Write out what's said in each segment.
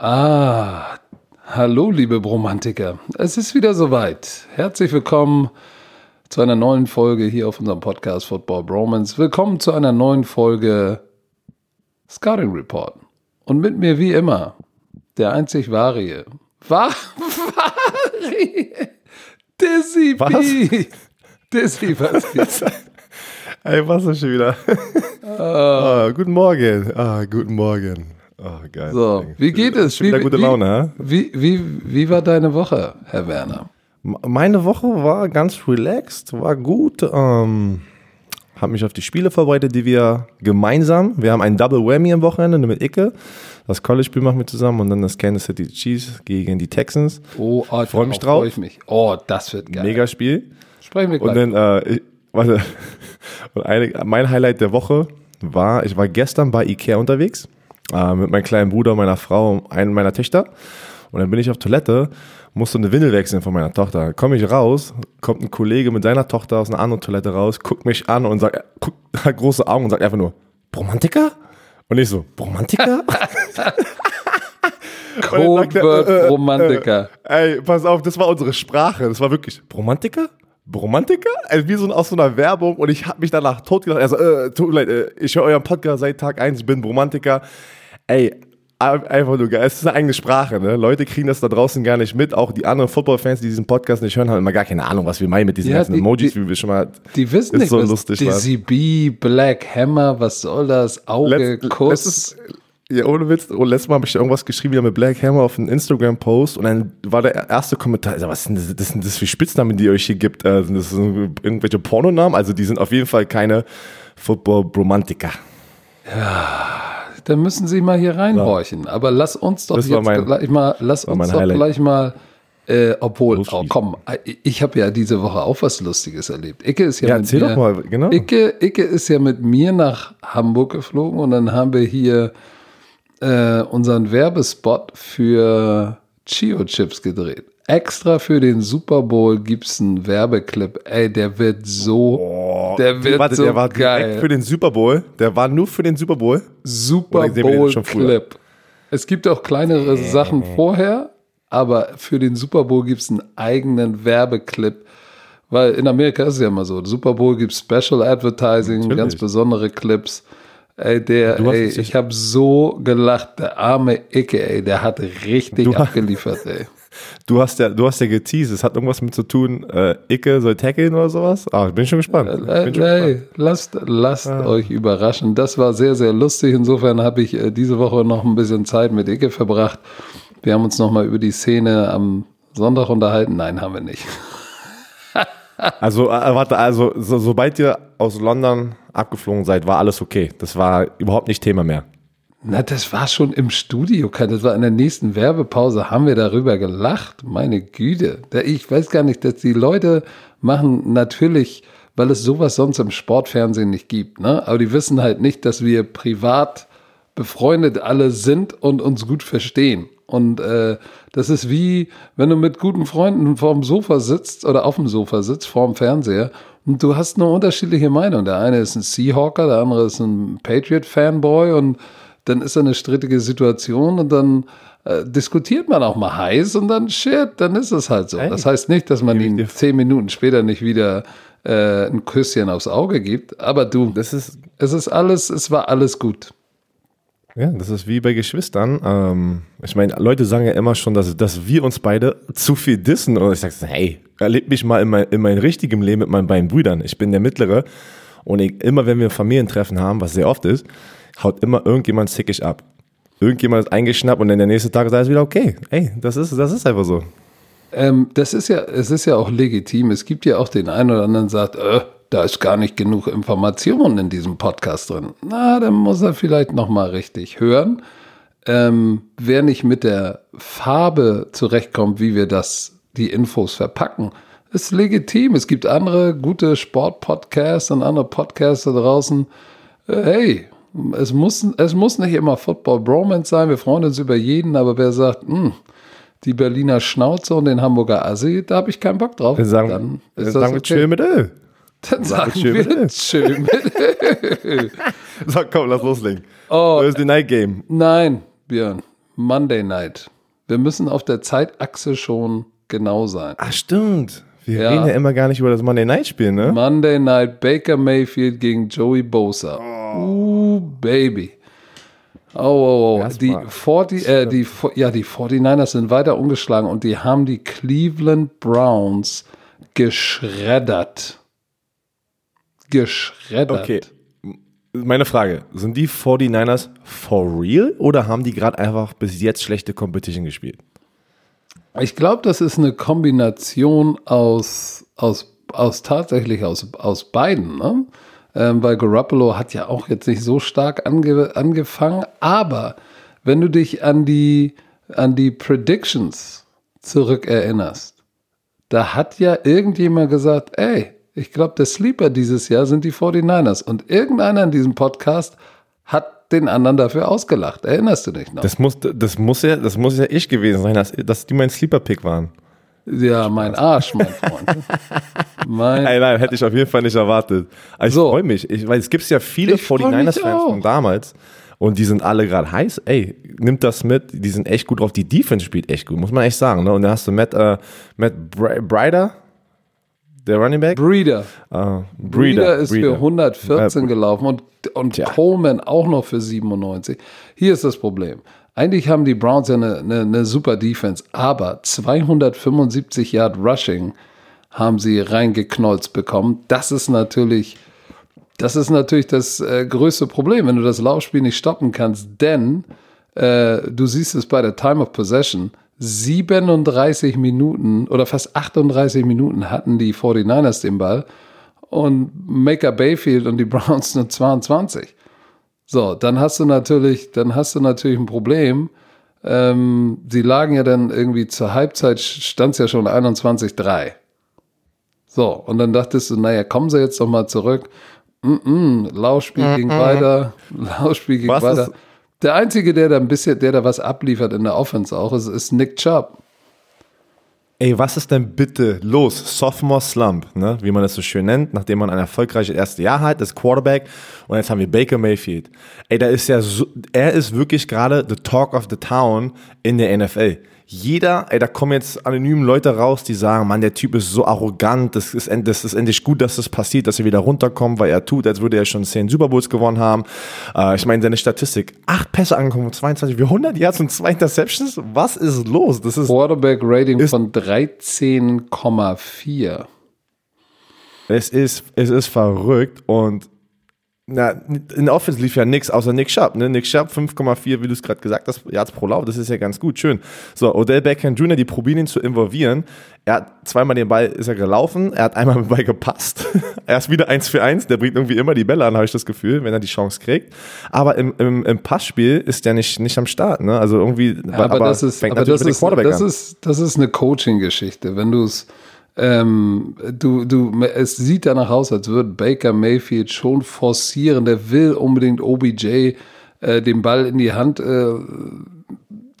Ah, hallo liebe Bromantiker. Es ist wieder soweit. Herzlich willkommen zu einer neuen Folge hier auf unserem Podcast Football Bromance. Willkommen zu einer neuen Folge Scouting Report. Und mit mir wie immer der einzig wahre. War Vari. Dizzy Was? B. Dizzy, was ist? Ey, was ist schon wieder? Ah, guten Morgen. Ah, guten Morgen. Ah, geil. So, wie geht es? Wie- gute Laune? Wie, wie, wie war deine Woche, Herr Werner? Meine Woche war ganz relaxed, war gut. Ähm, habe mich auf die Spiele vorbereitet, die wir gemeinsam, wir haben einen Double Whammy am Wochenende mit Icke. Das College-Spiel machen wir zusammen und dann das Kansas City Chiefs gegen die Texans. Oh, oh freu mich drauf. freu ich mich. Oh, das wird geil. Mega Spiel. Sprechen wir gleich. Und dann, äh, ich, warte, und eine, mein Highlight der Woche war, ich war gestern bei Ikea unterwegs äh, mit meinem kleinen Bruder, meiner Frau und einem meiner Töchter. Und dann bin ich auf Toilette, musste eine Windel wechseln von meiner Tochter. Komme ich raus, kommt ein Kollege mit seiner Tochter aus einer anderen Toilette raus, guckt mich an und sagt, guckt, hat große Augen und sagt einfach nur, Bromantiker? Und ich so, Bromantiker? Codewort äh, äh, Romantiker. Äh, ey, pass auf, das war unsere Sprache. Das war wirklich Bromantiker? Bromantiker? Also wie so ein- aus so einer Werbung und ich habe mich danach totgelacht. Also, äh, tut mir leid, äh, ich höre euren Podcast seit Tag 1, ich bin Bromantiker. Ey, ein- einfach nur geil. Es ist eine eigene Sprache, ne? Leute kriegen das da draußen gar nicht mit. Auch die anderen Football-Fans, die diesen Podcast nicht hören, haben immer gar keine Ahnung, was wir meinen mit diesen Ja, ganzen die- Emojis, die- wie wir schon mal. Die wissen ist nicht, so was lustig. Dizzy B, Black Hammer, was soll das? Auge, Letzt- Kuss. letztes- Ja, ohne Witz. Und letztes Mal habe ich irgendwas geschrieben wieder mit Black Hammer auf einen Instagram-Post und dann war der erste Kommentar, also, was sind das, das sind das für Spitznamen, die ihr euch hier gibt? Äh, sind das irgendwelche Pornonamen? Also die sind auf jeden Fall keine Football-Bromantiker. Dann müssen Sie mal hier reinhorchen. Aber lass uns doch Das jetzt mein- gleich mal, lass uns doch Highlight. gleich mal, äh, obwohl, oh, komm, ich- habe ja diese Woche auch was Lustiges erlebt. Icke ist ja, Ja, mit mir, mal, genau. Icke, Icke ist ja mit mir nach Hamburg geflogen und dann haben wir hier äh, unseren Werbespot für Chio Chips gedreht. Extra für den Super Bowl gibt's einen Werbeclip. Ey, der wird so, der wird Warte, so der war geil. direkt für den Super Bowl. Der war nur für den Super Bowl. Super Bowl? Clip. Es gibt auch kleinere Sachen vorher, aber für den Super Bowl gibt's einen eigenen Werbeclip. Weil in Amerika ist es ja immer so. Super Bowl gibt Special Advertising, Natürlich. ganz besondere Clips. Ey, der, ey, es ich habe so gelacht. Der arme Icke, ey, der hat richtig Du abgeliefert, ey. Du hast ja, du hast ja geteased. Es hat irgendwas mit zu tun, äh, Icke soll tackeln oder sowas. Ah, ich bin schon gespannt. Äh, bin schon Ey, lasst, lasst Ah. euch überraschen. Das war sehr, sehr lustig. Insofern habe ich äh, diese Woche noch ein bisschen Zeit mit Icke verbracht. Wir haben uns noch mal über die Szene am Sonntag unterhalten. Nein, haben wir nicht. Also, äh, warte, also, so, sobald ihr aus London abgeflogen seid, war alles okay. Das war überhaupt nicht Thema mehr. Na, das war schon im Studio. Das war in der nächsten Werbepause, haben wir darüber gelacht. Meine Güte. Ich weiß gar nicht, dass die Leute machen natürlich, weil es sowas sonst im Sportfernsehen nicht gibt. Ne? Aber die wissen halt nicht, dass wir privat befreundet alle sind und uns gut verstehen. Und äh, das ist wie, wenn du mit guten Freunden vorm Sofa sitzt oder auf dem Sofa sitzt, vorm Fernseher, und du hast eine unterschiedliche Meinung. Der eine ist ein Seahawker, der andere ist ein Patriot-Fanboy und dann ist da eine strittige Situation und dann äh, diskutiert man auch mal heiß und dann shit, dann ist es halt so. Ey. Das heißt nicht, dass man ihn zehn Minuten später nicht wieder äh, ein Küsschen aufs Auge gibt, aber du, Das ist, es ist alles, es war alles gut. ja, das ist wie bei Geschwistern. Ähm, ich meine, Leute sagen ja immer schon, dass, dass wir uns beide zu viel dissen. Und ich sage, hey, erleb mich mal in mein, in mein richtigem Leben mit meinen beiden Brüdern. Ich bin der Mittlere. Und ich, immer wenn wir Familientreffen haben, was sehr oft ist, haut immer irgendjemand zickig ab. Irgendjemand ist eingeschnappt und dann der nächste Tag ist alles wieder okay. Ey, das ist, das ist einfach so. Ähm, das ist ja, es ist ja auch legitim. Es gibt ja auch den einen oder anderen, der sagt, äh, da ist gar nicht genug Information in diesem Podcast drin. Na, dann muss er vielleicht noch mal richtig hören. Ähm, wer nicht mit der Farbe zurechtkommt, wie wir das, die Infos verpacken, ist legitim. Es gibt andere gute Sportpodcasts und andere Podcasts da draußen. Äh, hey, es muss, es muss nicht immer Football Bromance sein. Wir freuen uns über jeden, aber wer sagt, hm, die Berliner Schnauze und den Hamburger Assi, da habe ich keinen Bock drauf. Dann sagen, dann dann ist das sagen wir okay. chill mit Öl. Dann sagen chill wir mit Öl. chill mit So, komm, lass loslegen. Oh. Thursday Night Game. Nein, Björn, Monday Night. Wir müssen auf der Zeitachse schon genau sein. Ach, stimmt. Wir Ja. reden ja immer gar nicht über das Monday Night Spiel, ne? Monday Night Baker Mayfield gegen Joey Bosa. Uh, Baby. Oh, oh, oh. Die, mal. 40, äh, die, ja, die 49ers sind weiter umgeschlagen und die haben die Cleveland Browns geschreddert. Geschreddert. Okay. Meine Frage, sind die 49ers for real oder haben die gerade einfach bis jetzt schlechte Competition gespielt? Ich glaube, das ist eine Kombination aus, aus, aus tatsächlich aus, aus beiden, ne? Ähm, weil Garoppolo hat ja auch jetzt nicht so stark ange, angefangen, aber wenn du dich an die, an die Predictions zurückerinnerst, da hat ja irgendjemand gesagt, ey, ich glaube, der Sleeper dieses Jahr sind die 49ers. Und irgendeiner in diesem Podcast hat den anderen dafür ausgelacht. Erinnerst du dich noch? Das muss, das muss ja, das muss ja ich gewesen sein, dass, dass die mein Sleeper-Pick waren. Ja, mein Arsch, mein Freund. mein Nein, nein, hätte ich auf jeden Fall nicht erwartet. Aber ich So. freue mich, ich, weil es gibt ja viele Ich freu mich 49ers-Fans auch. von damals und die sind alle gerade heiß. Ey, nimmt das mit, die sind echt gut drauf. Die Defense spielt echt gut, muss man echt sagen. Ne? Und dann hast du Matt, äh, Matt Bri- Brider, der Running Back. Breeder. Äh, Breeder ist Breeder. für 114 Äh, gelaufen und, und Tja. Coleman auch noch für 97. Hier ist das Problem. Eigentlich haben die Browns ja eine, eine, eine super Defense, aber 275 Yard Rushing haben sie reingeknolzt bekommen. Das ist natürlich, das ist natürlich das äh, größte Problem, wenn du das Laufspiel nicht stoppen kannst, denn äh, du siehst es bei der Time of Possession. 37 Minuten oder fast 38 Minuten hatten die 49ers den Ball und Maker Bayfield und die Browns nur 22. So, dann hast du natürlich, dann hast du natürlich ein Problem. Ähm, sie lagen ja dann irgendwie zur Halbzeit, stand es ja schon 21-3. So, und dann dachtest du, naja, kommen sie jetzt doch mal zurück. Mm -mm, Laufspiel ging weiter, Laufspiel ging Was weiter. ist- Der Einzige, der da ein bisschen, der da was abliefert in der Offense auch, ist, ist Nick Chubb. Ey, was ist denn bitte los? Sophomore Slump, ne? wie man das so schön nennt, nachdem man ein erfolgreiches erstes Jahr hat, ist Quarterback und jetzt haben wir Baker Mayfield. Ey, da ist ja so, er ist wirklich gerade the talk of the town in der NFL. Jeder, ey, da kommen jetzt anonyme Leute raus, die sagen, Mann, der Typ ist so arrogant, das ist, das ist endlich gut, dass das passiert, dass er wieder runterkommt, weil er tut, als würde er schon 10 Super Bowls gewonnen haben. Äh, ich meine, seine Statistik, acht Pässe angekommen, 22, wie 100 Yards und zwei Interceptions, was ist los? Das ist Quarterback Rating Ist- von 13,4. Es ist, es ist verrückt und na, in der Offense lief ja nichts außer Nick Sharp. Ne? Nick Sharp 5,4, wie du es gerade gesagt hast, Yards pro Lauf, das ist ja ganz gut, schön. So, Odell Beckham Jr., die probieren ihn zu involvieren. Er hat zweimal den Ball, ist er gelaufen, er hat einmal den Ball gepasst. er ist wieder 1 für 1, der bringt irgendwie immer die Bälle an, habe ich das Gefühl, wenn er die Chance kriegt. Aber im, im, im Passspiel ist der nicht, nicht am Start. Ne? Also irgendwie, aber, das ist, aber das mit dem ist, das ist, das ist eine Coaching-Geschichte. Wenn du es, ähm, du, du, es sieht danach aus, als würde Baker Mayfield schon forcieren. Der will unbedingt OBJ äh, den Ball in die Hand äh,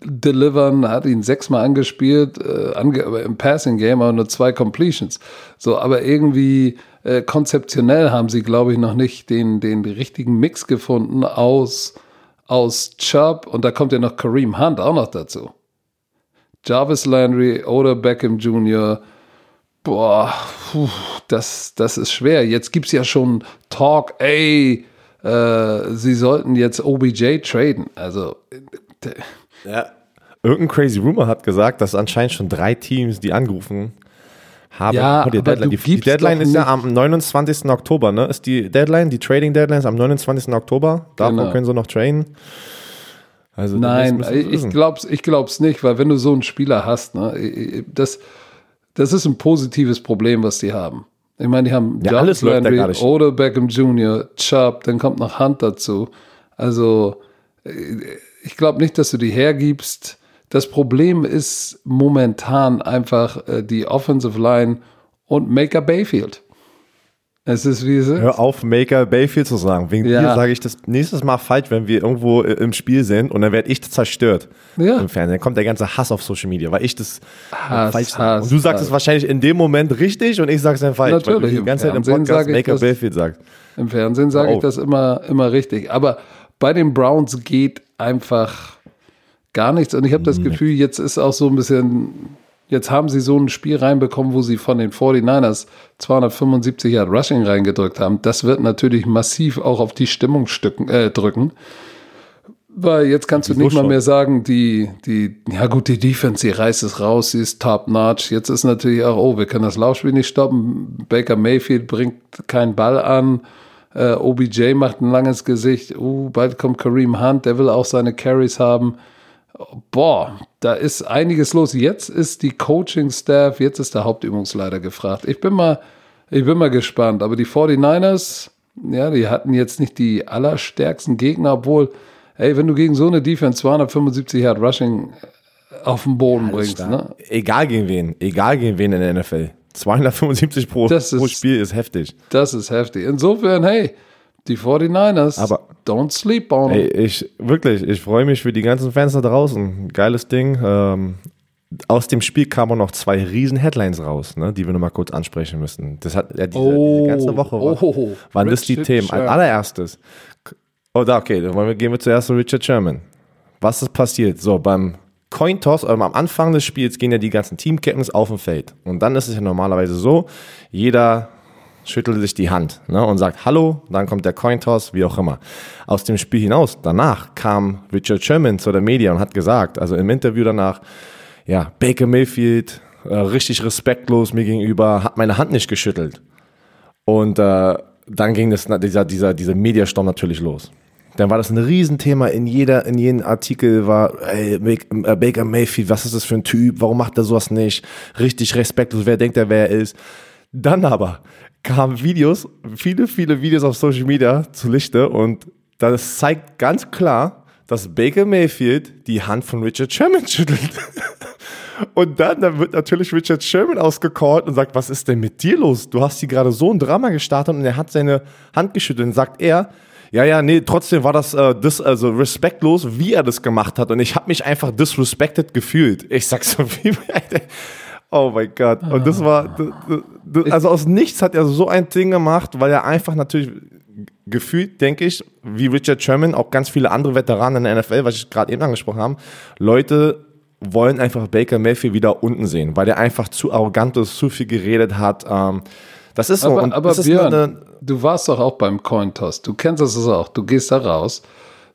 delivern, hat ihn sechsmal angespielt, äh, ange im Passing Game, aber nur zwei Completions. So, aber irgendwie äh, konzeptionell haben sie, glaube ich, noch nicht den, den richtigen Mix gefunden aus, aus Chubb und da kommt ja noch Kareem Hunt auch noch dazu. Jarvis Landry oder Beckham Jr. Boah, puh, das, das ist schwer. Jetzt gibt es ja schon Talk, ey, äh, sie sollten jetzt OBJ traden. Also, äh, Ja. Irgendein crazy Rumor hat gesagt, dass anscheinend schon drei Teams, die angerufen haben. Ja, Oh, die, aber Deadline, die, die Deadline ist ja am 29. Oktober, ne? Ist die Deadline, die Trading Deadline ist am 29. Oktober. Davor Genau. können sie noch traden. Also Nein, sie ich wissen. glaub's, ich glaub's nicht, weil wenn du so einen Spieler hast, ne, das, das ist ein positives Problem, was die haben. Ich meine, die haben Ja, alles läuft da Landry, gerade schief. oder Beckham Jr., Chubb, dann kommt noch Hunt dazu. Also äh, ich glaube nicht, dass du die hergibst. Das Problem ist momentan einfach äh, die Offensive Line und Maker Bayfield. Es ist wie es ist. Hör auf, Maker Bayfield zu sagen. Wegen Ja. dir sage ich das nächstes Mal falsch, wenn wir irgendwo äh, im Spiel sind und dann werde ich zerstört Ja. im Fernsehen. Dann kommt der ganze Hass auf Social Media, weil ich das Hass, falsch sage. Und du sagst es wahrscheinlich in dem Moment richtig und ich sage es dann falsch. weil Natürlich, du im die ganze Zeit im Podcast Maker das- Bayfield sagst. Im Fernsehen sage ich das immer, immer richtig. Aber bei den Browns geht einfach gar nichts. Und ich habe das Gefühl, jetzt ist auch so ein bisschen, jetzt haben sie so ein Spiel reinbekommen, wo sie von den 49ers 275 Yard Rushing reingedrückt haben. Das wird natürlich massiv auch auf die Stimmung stücken, äh, drücken. Weil jetzt kannst du nicht mal mehr sagen, die, die, ja gut, die Defense, die reißt es raus, sie ist top-notch. Jetzt ist natürlich auch, oh, wir können das Laufspiel nicht stoppen. Baker Mayfield bringt keinen Ball an. Äh, OBJ macht ein langes Gesicht. Uh, bald kommt Kareem Hunt, der will auch seine Carries haben. Boah, da ist einiges los. Jetzt ist die Coaching-Staff, jetzt ist der Hauptübungsleiter gefragt. Ich bin mal, ich bin mal gespannt. Aber die 49ers, ja, die hatten jetzt nicht die allerstärksten Gegner, obwohl ey, wenn du gegen so eine Defense 275 Yard Rushing auf den Boden bringst, ne? Egal gegen wen, egal gegen wen in der NFL. 275 pro, Das pro ist- Spiel ist heftig. Das ist heftig. Insofern, hey, die 49ers, Aber- don't sleep on Ey, ich, wirklich, ich freue mich für die ganzen Fans da draußen. Geiles Ding. Ähm, aus dem Spiel kamen noch zwei riesen Headlines raus, ne, die wir nochmal kurz ansprechen müssen. Das hat ja diese, diese ganze Woche war, oh, waren das die Richard Themen. Als allererstes. Oh, da, okay, dann wollen wir, gehen wir zuerst zu Richard Sherman. Was ist passiert? So, beim Cointoss, ähm, am Anfang des Spiels gehen ja die ganzen Team-Captains auf dem Feld. Und dann ist es ja normalerweise so, jeder schüttelt sich die Hand ne, und sagt Hallo, dann kommt der Cointoss, wie auch immer. Aus dem Spiel hinaus, danach kam Richard Sherman zu der Media und hat gesagt, also im Interview danach, ja, Baker Mayfield, äh, richtig respektlos mir gegenüber, hat meine Hand nicht geschüttelt. Und äh, dann ging das, dieser, dieser, dieser Mediastorm natürlich los. Dann war das ein Riesenthema in jeder, in jedem Artikel war, ey, äh, Baker Mayfield, was ist das für ein Typ? Warum macht er sowas nicht? Richtig respektlos, wer denkt er, wer er ist? Dann aber kamen Videos, viele, viele Videos auf Social Media zu Lichte und das zeigt ganz klar, dass Baker Mayfield die Hand von Richard Sherman schüttelt. Und dann, dann wird natürlich Richard Sherman ausgecallt und sagt, was ist denn mit dir los? Du hast hier gerade so ein Drama gestartet und er hat seine Hand geschüttelt und sagt er, ja, ja, nee, trotzdem war das, äh, das also respektlos, wie er das gemacht hat und ich habe mich einfach disrespected gefühlt. Ich sag so, wie, oh mein Gott. Und das war, also aus nichts hat er so ein Ding gemacht, weil er einfach natürlich gefühlt, denke ich, wie Richard Sherman, auch ganz viele andere Veteranen in der NFL, was ich gerade eben angesprochen habe, Leute wollen einfach Baker Mayfield wieder unten sehen, weil der einfach zu arrogant ist, zu viel geredet hat. Ähm, das ist so. Aber, und aber ist Björn, eine, du warst doch auch beim Cointoss. Du kennst das auch. Du gehst da raus.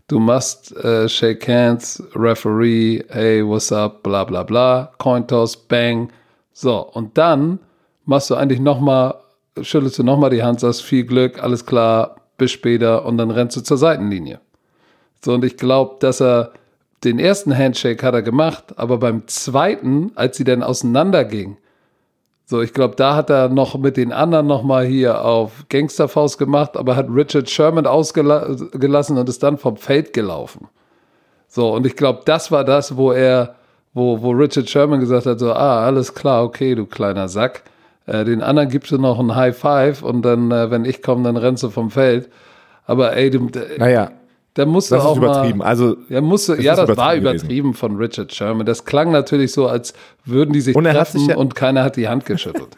Du machst äh, Shake Hands, Referee, hey, what's up, bla bla bla, Cointoss, bang. So, und dann machst du eigentlich nochmal, schüttelst du nochmal die Hand, sagst viel Glück, alles klar, bis später und dann rennst du zur Seitenlinie. So, und ich glaube, dass er den ersten Handshake hat er gemacht, aber beim zweiten, als sie dann auseinanderging, so, ich glaube, da hat er noch mit den anderen noch mal hier auf Gangsterfaust gemacht, aber hat Richard Sherman ausgelassen und ist dann vom Feld gelaufen. So, und ich glaube, das war das, wo er, wo, wo Richard Sherman gesagt hat, so, ah, alles klar, okay, du kleiner Sack. Äh, den anderen gibst du noch ein High Five und dann, äh, wenn ich komme, dann rennst du vom Feld. Aber ey, du, naja, da musst du das auch ist übertrieben. mal... Also, Ja, musste, Es ja, ist das war übertrieben gewesen. übertrieben von Richard Sherman. Das klang natürlich so, als würden die sich Und treffen sich ja- und keiner hat die Hand geschüttelt.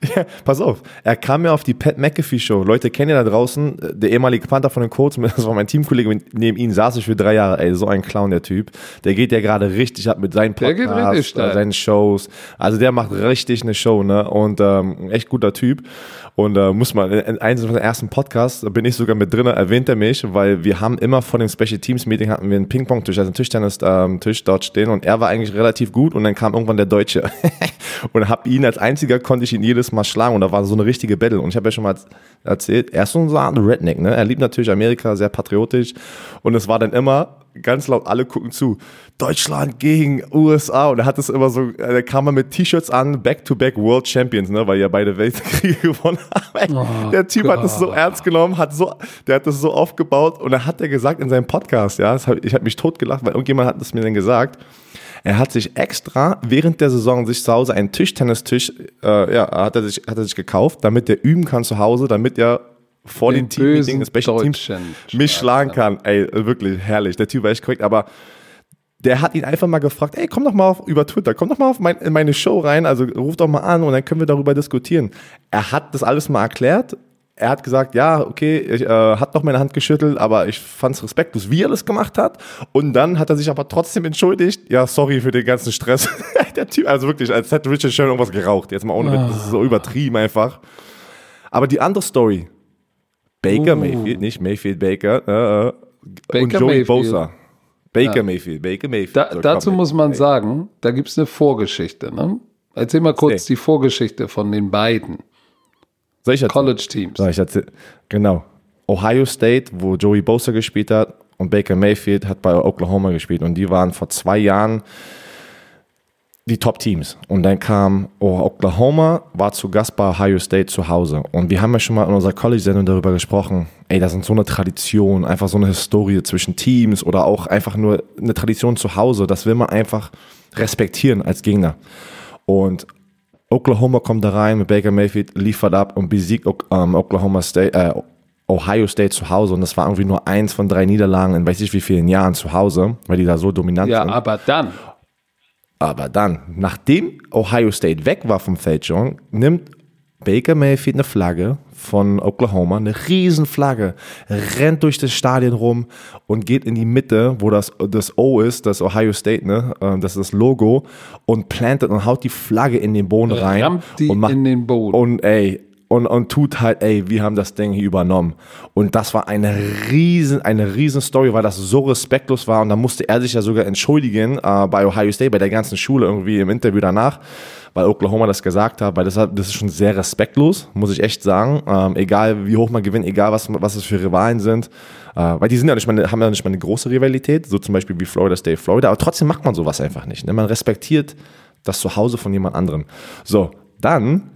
Ja, pass auf, er kam ja auf die Pat McAfee Show. Leute kennen ja da draußen, der ehemalige Panther von den Colts, das war mein Teamkollege, neben ihm saß ich für drei Jahre, ey, so ein Clown, der Typ. Der geht ja gerade richtig ab mit seinen Der geht richtig Podcasts, äh, seinen Shows. Also der macht richtig eine Show, ne, und ähm, echt guter Typ. Und äh, muss man, in einem seiner ersten Podcasts da bin ich sogar mit drin, erwähnt er mich, weil wir haben immer vor dem Special Teams Meeting hatten wir einen Ping-Pong-Tisch, also einen Tischtennis-Tisch dort stehen und er war eigentlich relativ gut und dann kam irgendwann der Deutsche. und hab ihn als einziger konnte ich ihn jedes Mal schlagen und da war so eine richtige Battle. Und ich habe ja schon mal erzählt, er ist so ein Redneck, ne? Er liebt natürlich Amerika, sehr patriotisch. Und es war dann immer ganz laut, alle gucken zu. Deutschland gegen USA. Und er hat es immer so, da kam er mit T-Shirts an, Back-to-Back World Champions, ne? Weil ja beide Weltkriege gewonnen haben. Oh der Typ hat es so ernst genommen, hat so, der hat das so aufgebaut und dann hat er gesagt in seinem Podcast, ja, hab, ich habe mich totgelacht, weil irgendjemand hat es mir dann gesagt. Er hat sich extra während der Saison sich zu Hause einen Tischtennistisch, äh, ja, hat er sich, hat er sich gekauft, damit er üben kann zu Hause, damit er vor den, Den Teammeetings, bösen Special Teams, mich schlagen kann. Ey, wirklich herrlich. Der Typ war echt korrekt, aber der hat ihn einfach mal gefragt, ey, komm doch mal auf, über Twitter, komm doch mal auf mein, in meine Show rein, also ruf doch mal an und dann können wir darüber diskutieren. Er hat das alles mal erklärt er hat gesagt, ja, okay, ich, äh, hat noch meine Hand geschüttelt, aber ich fand es respektlos, wie er das gemacht hat. Und dann hat er sich aber trotzdem entschuldigt. Ja, sorry für den ganzen Stress. der Typ, also wirklich, als hätte Richard Sherman irgendwas geraucht. Jetzt mal ohne Witz, das ist so übertrieben einfach. Aber die andere Story, Baker Uh. Mayfield, nicht Mayfield Baker, äh, äh, und Baker Joey Mayfield. Bosa. Baker Mayfield, Baker Mayfield. Da, So, dazu komm, muss man sagen, da gibt es eine Vorgeschichte. Ne? Erzähl mal kurz Nee. die Vorgeschichte von den beiden? College-Teams. Genau. Ohio State, wo Joey Bosa gespielt hat und Baker Mayfield hat bei Oklahoma gespielt und die waren vor zwei Jahren die Top-Teams. Und dann kam oh, Oklahoma, war zu Gast bei Ohio State zu Hause. Und wir haben ja schon mal in unserer College-Sendung darüber gesprochen, ey, das sind so eine Tradition, einfach so eine Historie zwischen Teams oder auch einfach nur eine Tradition zu Hause. Das will man einfach respektieren als Gegner. Und Oklahoma kommt da rein mit Baker Mayfield, liefert ab und besiegt ähm, Oklahoma State, äh, Ohio State zu Hause. Und das war irgendwie nur eins von drei Niederlagen in weiß ich wie vielen Jahren zu Hause, weil die da so dominant Ja, sind. aber dann, Aber dann, nachdem Ohio State weg war vom Feld schon, nimmt Baker Mayfield eine Flagge von Oklahoma, eine riesen Flagge, rennt durch das Stadion rum und geht in die Mitte, wo das, das O ist, das Ohio State, ne, äh, das ist das Logo, und plantet und haut die Flagge in den Boden rein. rammt die und macht, in den Boden. Und ey, und, und tut halt, ey, wir haben das Ding hier übernommen. Und das war eine riesen, eine riesen Story, weil das so respektlos war. Und da musste er sich ja sogar entschuldigen äh, bei Ohio State, bei der ganzen Schule irgendwie im Interview danach, weil Oklahoma das gesagt hat, weil das, das ist schon sehr respektlos, muss ich echt sagen. Ähm, egal wie hoch man gewinnt, egal was, was es für Rivalen sind. Äh, weil die sind ja nicht mal, haben ja nicht mal eine große Rivalität, so zum Beispiel wie Florida State, Florida. Aber trotzdem macht man sowas einfach nicht. Ne? Man respektiert das Zuhause von jemand anderem. So, dann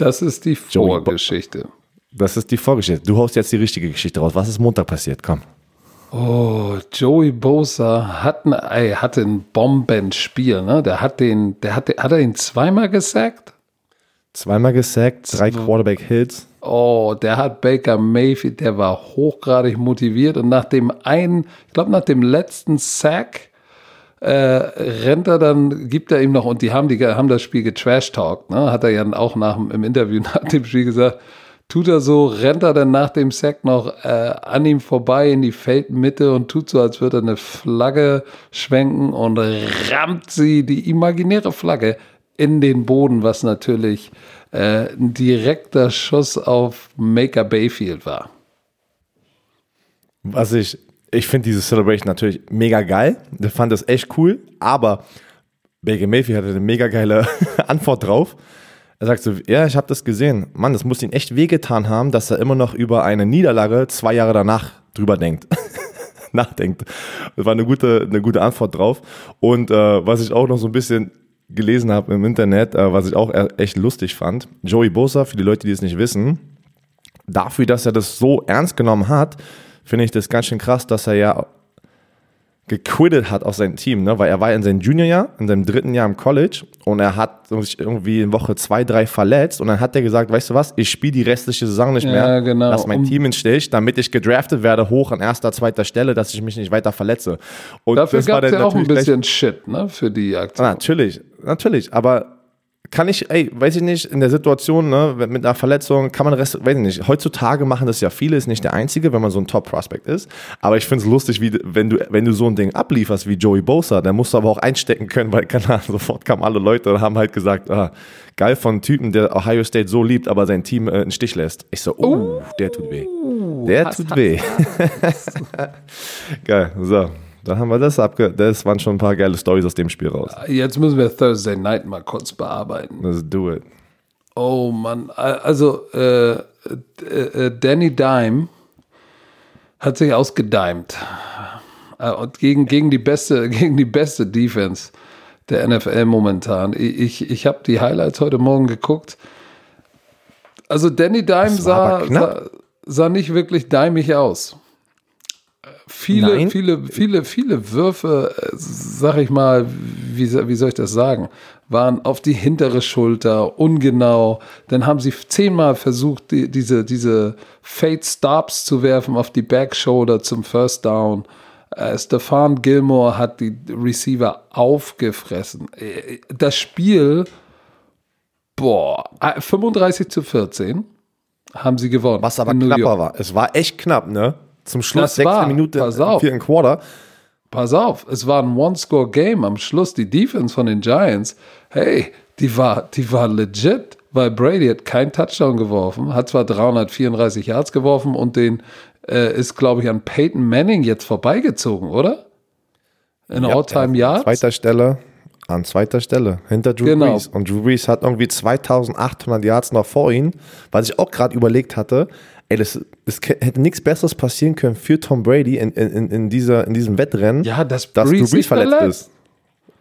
das ist die Vorgeschichte. das ist die Vorgeschichte. Du haust jetzt die richtige Geschichte raus. Was ist Montag passiert? Komm. Oh, Joey Bosa hat ein, ey, hatte ein Bombenspiel, ne? Der hat den, der hat, hat er ihn zweimal gesackt? Zweimal gesackt, drei Quarterback-Hits. Oh, der hat Baker Mayfield, der war hochgradig motiviert und nach dem einen, ich glaube nach dem letzten Sack, äh, rennt er dann, gibt er ihm noch, und die haben, die haben das Spiel getrash-talkt, ne? hat er ja auch nach, im Interview nach dem Spiel gesagt, tut er so, rennt er dann nach dem Sack noch äh, an ihm vorbei in die Feldmitte und tut so, als würde er eine Flagge schwenken und rammt sie, die imaginäre Flagge, in den Boden, was natürlich äh, ein direkter Schuss auf Maker Bayfield war. Was ich, ich finde diese Celebration natürlich mega geil. Ich fand das echt cool, aber Baker Mayfield hatte eine mega geile Antwort drauf. Er sagt so, ja, ich habe das gesehen. Mann, das muss ihn echt wehgetan haben, dass er immer noch über eine Niederlage zwei Jahre danach drüber denkt. Nachdenkt. Das war eine gute, eine gute Antwort drauf. Und äh, was ich auch noch so ein bisschen gelesen habe im Internet, äh, was ich auch e- echt lustig fand, Joey Bosa, für die Leute, die es nicht wissen, dafür, dass er das so ernst genommen hat, finde ich das ganz schön krass, dass er ja gequittet hat aus seinem Team, ne? weil er war in seinem Juniorjahr, in seinem dritten Jahr im College und er hat sich irgendwie in Woche zwei, drei verletzt und dann hat er gesagt, weißt du was, ich spiele die restliche Saison nicht Ja, mehr, genau. lass mein Um- Team in Stich, damit ich gedraftet werde, hoch an erster, zweiter Stelle, dass ich mich nicht weiter verletze. Und Dafür gab es ja auch ein bisschen Shit, ne, für die Aktion. Natürlich, natürlich, aber kann ich, ey, weiß ich nicht, in der Situation, ne, mit einer Verletzung, kann man Rest, weiß ich nicht, heutzutage machen das ja viele, ist nicht der Einzige, wenn man so ein Top-Prospect ist, aber ich finde es lustig, wie, wenn du, wenn du so ein Ding ablieferst wie Joey Bosa, dann musst du aber auch einstecken können, weil, keine Ahnung, sofort kamen alle Leute und haben halt gesagt, ah, geil von einem Typen, der Ohio State so liebt, aber sein Team äh, in Stich lässt. Ich so, uh, der tut weh. Der tut weh. geil, so. Dann haben wir das abge... Das waren schon ein paar geile Stories aus dem Spiel raus. Jetzt müssen wir Thursday Night mal kurz bearbeiten. Let's do it. Oh Mann, also äh, äh, äh, Danny Dime hat sich ausgedimt Äh, und gegen, gegen die beste gegen die beste Defense der NFL momentan. Ich, ich habe die Highlights heute Morgen geguckt. Also Danny Dime sah, sah, sah nicht wirklich dimig aus. Viele, Nein. viele, viele, viele Würfe, äh, sag ich mal, wie, wie soll ich das sagen, waren auf die hintere Schulter, ungenau. Dann haben sie zehnmal versucht, die, diese, diese Fade Stops zu werfen auf die Back Shoulder zum First Down. Äh, Stefan Gilmore hat die Receiver aufgefressen. Äh, Das Spiel, boah, äh, 35 zu 14. haben sie gewonnen. Was aber knapper York. war. Es war echt knapp, ne? Zum Schluss, sechste war, Minute pass auf. vierten Quarter. Pass auf, es war ein One-Score-Game am Schluss. Die Defense von den Giants, hey, die war, die war legit, weil Brady hat keinen Touchdown geworfen, hat zwar 334 Yards geworfen und den äh, ist, glaube ich, an Peyton Manning jetzt vorbeigezogen, oder? In Ja, All-Time An Yards? zweiter Stelle. An zweiter Stelle. Hinter Drew Genau. Brees. Und Drew Brees hat irgendwie 2800 Yards noch vor ihm. Was ich auch gerade überlegt hatte, ey, das, das hätte nichts Besseres passieren können für Tom Brady in, in, in, dieser, in diesem Wettrennen, Ja, dass dass Brees Drew Brees verletzt, verletzt. ist.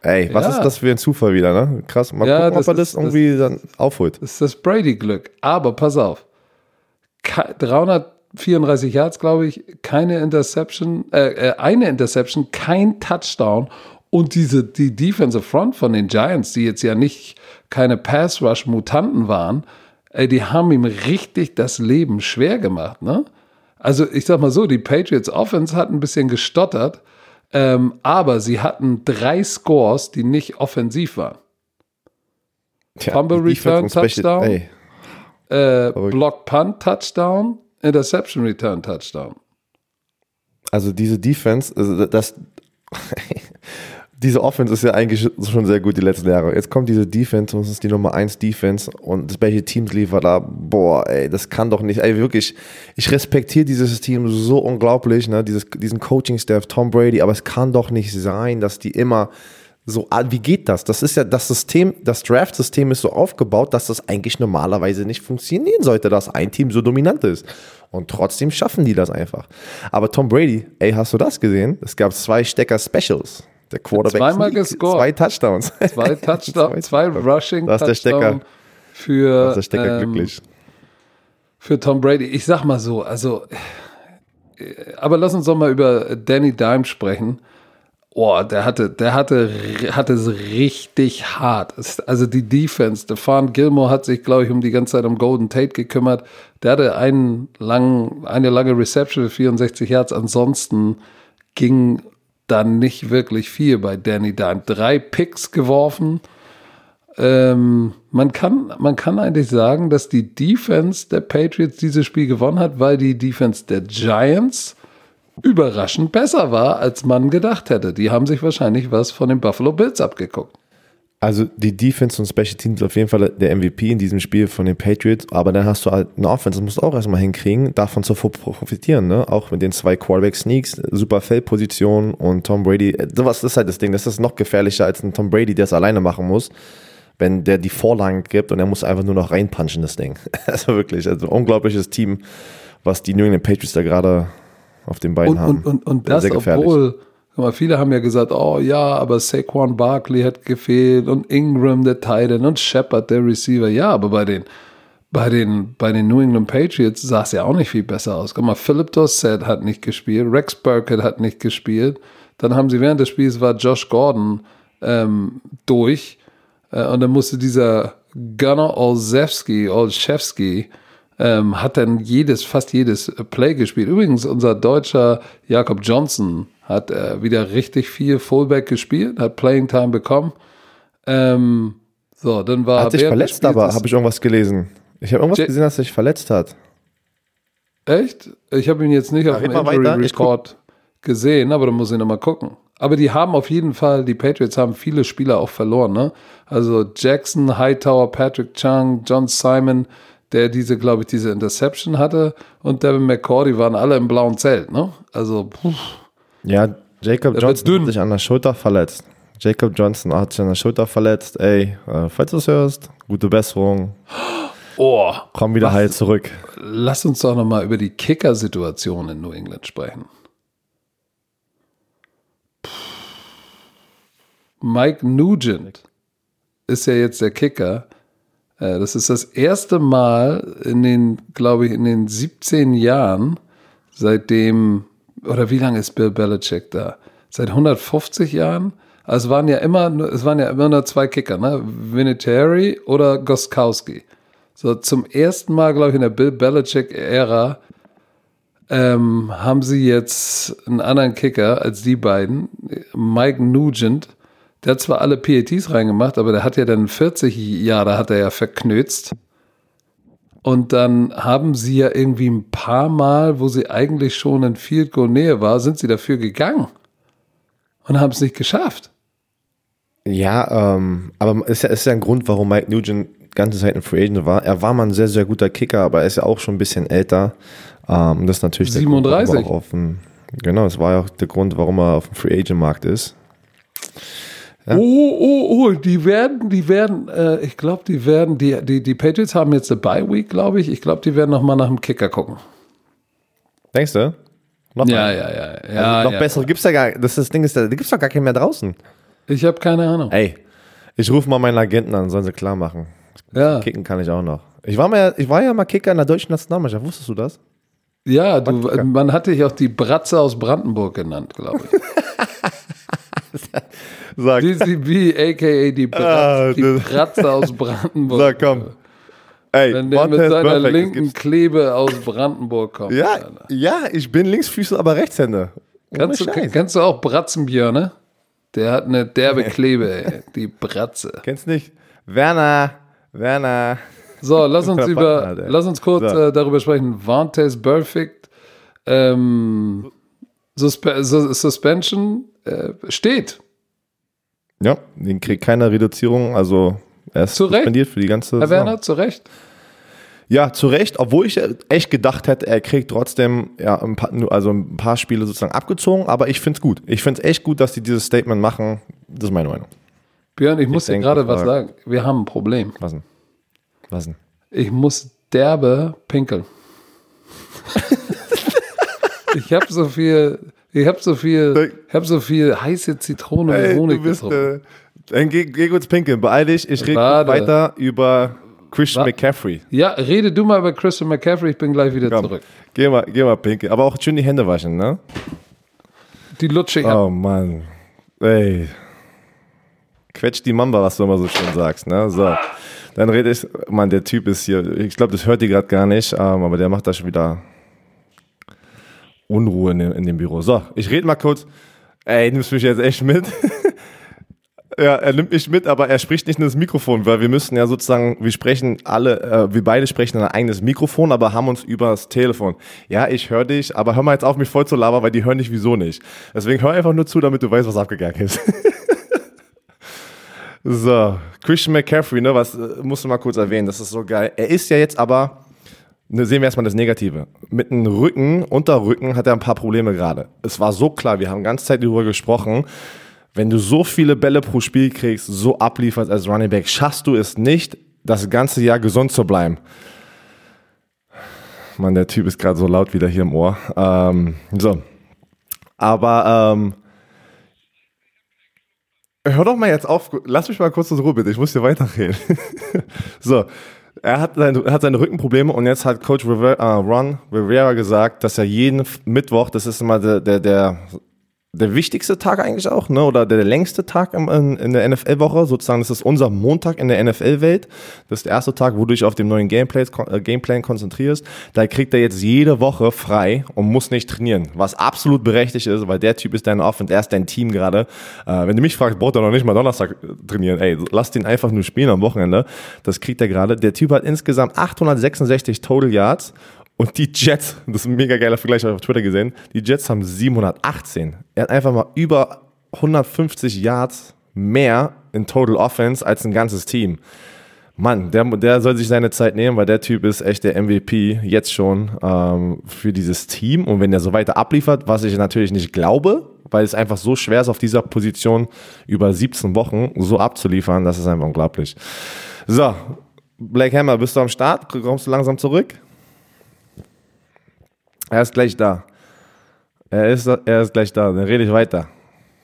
Ey, was Ja. ist das für ein Zufall wieder, ne? Krass. Mal Ja, gucken, das ob er das ist- irgendwie dann aufholt. Das ist das Brady-Glück. Aber pass auf. Ke- 334 Yards, glaube ich, keine Interception, äh, äh, eine Interception, kein Touchdown. Und diese, die Defensive Front von den Giants, die jetzt ja nicht keine Pass-Rush-Mutanten waren, ey, die haben ihm richtig das Leben schwer gemacht, ne? Also ich sag mal so, die Patriots Offense hat ein bisschen gestottert, ähm, aber sie hatten drei Scores, die nicht offensiv waren. Tja, Fumble Return, Touchdown. Ey, Äh. Block Punt Touchdown, Interception Return Touchdown. also diese Defense, also das, diese Offense ist ja eigentlich schon sehr gut die letzten Jahre. Jetzt kommt diese Defense, und es ist die Nummer 1 Defense und das welche Teams liefert da, boah, ey, das kann doch nicht, ey, wirklich, ich respektiere dieses Team so unglaublich, ne, dieses, diesen Coaching-Staff, Tom Brady, aber es kann doch nicht sein, dass die immer so, ah, wie geht das? Das ist ja das System, das Draft-System ist so aufgebaut, dass das eigentlich normalerweise nicht funktionieren sollte, dass ein Team so dominant ist. Und trotzdem schaffen die das einfach. Aber Tom Brady, ey, hast du das gesehen? Es gab zwei Stecker-Specials. Der Quarterback Zweimal gescored. Zwei Touchdowns. Zwei Touchdown, zwei Rushing Da ist der Stecker. Für, Da ist der Stecker ähm, glücklich. für Tom Brady. Ich sag mal so, also, äh, aber lass uns doch mal über Danny Dime sprechen. Oh, der hatte, der hatte, hatte es richtig hart. Also die Defense, Stefan Gilmore hat sich, glaube ich, um die ganze Zeit um Golden Tate gekümmert. Der hatte einen langen, eine lange Reception für 64 Yards. Ansonsten ging dann nicht wirklich viel bei Danny Dime. Drei Picks geworfen. Ähm, man, kann, man kann eigentlich sagen, dass die Defense der Patriots dieses Spiel gewonnen hat, weil die Defense der Giants überraschend besser war, als man gedacht hätte. Die haben sich wahrscheinlich was von den Buffalo Bills abgeguckt. Also die Defense und Special Teams auf jeden Fall der MVP in diesem Spiel von den Patriots, aber dann hast du halt eine Offense, das musst du auch erstmal hinkriegen, davon zu profitieren, ne? Auch mit den zwei Quarterback-Sneaks, super Feldposition und Tom Brady, äh, sowas ist halt das Ding, das ist noch gefährlicher als ein Tom Brady, der es alleine machen muss, wenn der die Vorlagen gibt und er muss einfach nur noch reinpunchen, das Ding. Also wirklich, also unglaubliches Team, was die New England Patriots da gerade auf den Beinen Und, haben. und, und, und Sehr, das, sehr gefährlich. obwohl, mal, viele haben ja gesagt, oh ja, aber Saquon Barkley hat gefehlt und Ingram der Titan und Shepard der Receiver. Ja, aber bei den, bei den, bei den New England Patriots sah es ja auch nicht viel besser aus. Guck mal, Philip Dorsett hat nicht gespielt, Rex Burkett hat nicht gespielt. Dann haben sie während des Spiels war Josh Gordon ähm, durch äh, und dann musste dieser Gunnar Olszewski, Olszewski, ähm, hat dann jedes, fast jedes äh, Play gespielt. Übrigens, unser deutscher Jakob Johnson hat äh, wieder richtig viel Fullback gespielt, hat Playing Time bekommen. Ähm, so, dann war hat sich verletzt, aber habe ich irgendwas gelesen. Ich habe irgendwas J- gesehen, dass er sich verletzt hat. Echt? Ich habe ihn jetzt nicht auf red dem mal Injury weiter, Report gesehen, aber da muss ich nochmal gucken. Aber die haben auf jeden Fall, die Patriots haben viele Spieler auch verloren, ne? Also Jackson, Hightower, Patrick Chung, John Simon, der diese, glaube ich, diese Interception hatte und Devin McCourty waren alle im blauen Zelt, ne? Also, puh. Ja, Jacob wird Johnson hat sich an der Schulter verletzt. Jacob Johnson hat sich an der Schulter verletzt. Ey, äh, falls du es hörst, gute Besserung. oh, Komm wieder Was? heil zurück. lass uns doch nochmal über die Kicker-Situation in New England sprechen. Mike Nugent ist ja jetzt der Kicker. Äh, Das ist das erste Mal in den, glaube ich, in den 17 Jahren, seitdem, oder wie lange ist Bill Belichick da? Seit 150 Jahren? Also es waren ja immer, es waren ja immer nur zwei Kicker, ne? Vinatieri oder Goskowski. So zum ersten Mal, glaube ich, in der Bill Belichick-Ära ähm, haben sie jetzt einen anderen Kicker als die beiden. Mike Nugent. Der hat zwar alle PATs reingemacht, aber der hat ja dann 40 Jahre hat er ja verknötzt. Und dann haben sie ja irgendwie ein paar Mal, wo sie eigentlich schon in Field Goal Nähe war, sind sie dafür gegangen und haben es nicht geschafft. Ja, ähm, aber es ist ja, ist ja ein Grund, warum Mike Nugent ganze Zeit ein Free Agent war. Er war mal ein sehr, sehr guter Kicker, aber er ist ja auch schon ein bisschen älter. Ähm, das ist natürlich 37. Der Grund, auf dem, genau, das war ja auch der Grund, warum er auf dem Free Agent Markt ist. Ja. Oh, oh, oh, die werden, die werden, äh, ich glaube, die werden, die, die, die Patriots haben jetzt eine Bye Week, glaube ich. Ich glaube, die werden nochmal nach dem Kicker gucken. Denkst du? Noch ja, ja, ja, ja. Also noch ja, bessere gibt es ja gar das, das Ding ist, da gibt es doch gar keinen mehr draußen. Ich habe keine Ahnung. Ey, ich rufe mal meinen Agenten an, sollen sie klar machen. Ja. Kicken kann ich auch noch. Ich war, mal, ich war ja mal Kicker in der deutschen Nationalmannschaft, wusstest du das? Ja, du, man hatte dich auch die Bratze aus Brandenburg genannt, glaube ich. Sag. DCB, a.k.a. die, Bratze, ah, die Bratze aus Brandenburg. Sag, komm. Ey, Wenn der mit seiner perfect. linken Klebe aus Brandenburg kommt. Ja, ja, ich bin Linksfüßer, aber Rechtshänder. Kannst du, kennst du auch Bratzenbjörn, ne? Der hat eine derbe Klebe, ey. Die Bratze. Kennst nicht? Werner, Werner. So, lass uns über, lass uns kurz so. äh, darüber sprechen. Vantes Perfect ähm, Suspe Suspension äh, steht. Ja, den kriegt keine Reduzierung, also er ist suspendiert für die ganze Herr Werner, zu Recht. Ja, zu Recht, obwohl ich echt gedacht hätte, er kriegt trotzdem ja, ein paar, also ein paar Spiele sozusagen abgezogen, aber ich finde es gut. Ich finde es echt gut, dass die dieses Statement machen. Das ist meine Meinung. Björn, ich, ich muss dir gerade was sagen. Wir haben ein Problem. Was denn? Was denn? Ich muss derbe pinkeln. ich habe so viel, ich habe so viel, ich habe so viel heiße Zitrone und Honig getrunken. Äh, dann geh, geh kurz pinkeln, beeil dich. Ich rede weiter über Christian War, McCaffrey. Ja, rede du mal über Christian McCaffrey, ich bin gleich wieder Komm, zurück. Geh mal, geh mal pinkeln. Aber auch schön die Hände waschen, ne? Die lutsche ich Oh ab. Mann. Ey. Quetsch die Mamba, was du immer so schön sagst, ne? So. Dann rede ich, Mann, der Typ ist hier, ich glaube, das hört ihr gerade gar nicht, ähm, aber der macht da schon wieder Unruhe in dem, in dem Büro. So, ich rede mal kurz. Ey, nimmst mich jetzt echt mit? Ja, er nimmt mich mit, aber er spricht nicht in das Mikrofon, weil wir müssen ja sozusagen, wir sprechen alle, äh, wir beide sprechen in ein eigenes Mikrofon, aber haben uns übers Telefon. Ja, ich höre dich, aber hör mal jetzt auf, mich voll zu labern, weil die hören dich wieso nicht. Deswegen hör einfach nur zu, damit du weißt, was abgegangen ist. so, Christian McCaffrey, ne, was äh, musst du mal kurz erwähnen, das ist so geil. Er ist ja jetzt aber sehen wir erstmal das Negative. Mit dem Rücken, Unterrücken hat er ein paar Probleme gerade. Es war so klar, wir haben ganze Zeit darüber gesprochen wenn du so viele Bälle pro Spiel kriegst, so ablieferst als Running Back, schaffst du es nicht, das ganze Jahr gesund zu bleiben. Mann, der Typ ist gerade so laut wieder hier im Ohr. Ähm, so. Aber ähm, hör doch mal jetzt auf. Lass mich mal kurz in Ruhe, bitte. Ich muss hier weiterreden. so. Er hat, sein, hat seine Rückenprobleme und jetzt hat Coach Rivera, uh, Ron Rivera gesagt, dass er jeden Mittwoch, das ist immer der, der, der der wichtigste Tag eigentlich auch, ne? oder der, längste Tag in, in der NFL-Woche. Sozusagen, das ist unser Montag in der NFL-Welt. Das ist der erste Tag, wo du dich auf dem neuen Gameplay, äh, Gameplan konzentrierst. Da kriegt er jetzt jede Woche frei und muss nicht trainieren, was absolut berechtigt ist, weil der Typ ist dein Off und er ist dein Team gerade. Äh, wenn du mich fragst, braucht er noch nicht mal Donnerstag trainieren. Ey, lass den einfach nur spielen am Wochenende. Das kriegt er gerade. Der Typ hat insgesamt 866 Total Yards und die Jets, das ist ein mega geiler Vergleich, habe ich auf Twitter gesehen, die Jets haben 718. Er hat einfach mal über 150 Yards mehr in Total Offense als ein ganzes Team. Mann, der, der soll sich seine Zeit nehmen, weil der Typ ist echt der MVP jetzt schon ähm, für dieses Team. Und wenn er so weiter abliefert, was ich natürlich nicht glaube, weil es einfach so schwer ist, auf dieser Position über 17 Wochen so abzuliefern, das ist einfach unglaublich. So, Black Hammer, bist du am Start? Kommst du langsam zurück? Er ist gleich da. Er ist, er ist gleich da. Dann rede ich weiter.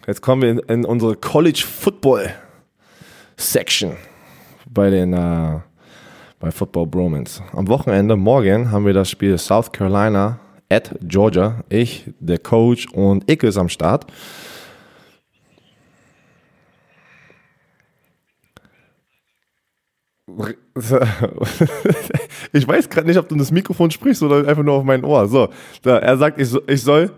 Jetzt kommen wir in, in unsere College Football Section bei den äh, bei Football Bromans. Am Wochenende, morgen, haben wir das Spiel South Carolina at Georgia. Ich, der Coach und Icke ist am Start. ich weiß gerade nicht, ob du in das Mikrofon sprichst oder einfach nur auf mein Ohr. So, da, er sagt, ich, ich soll,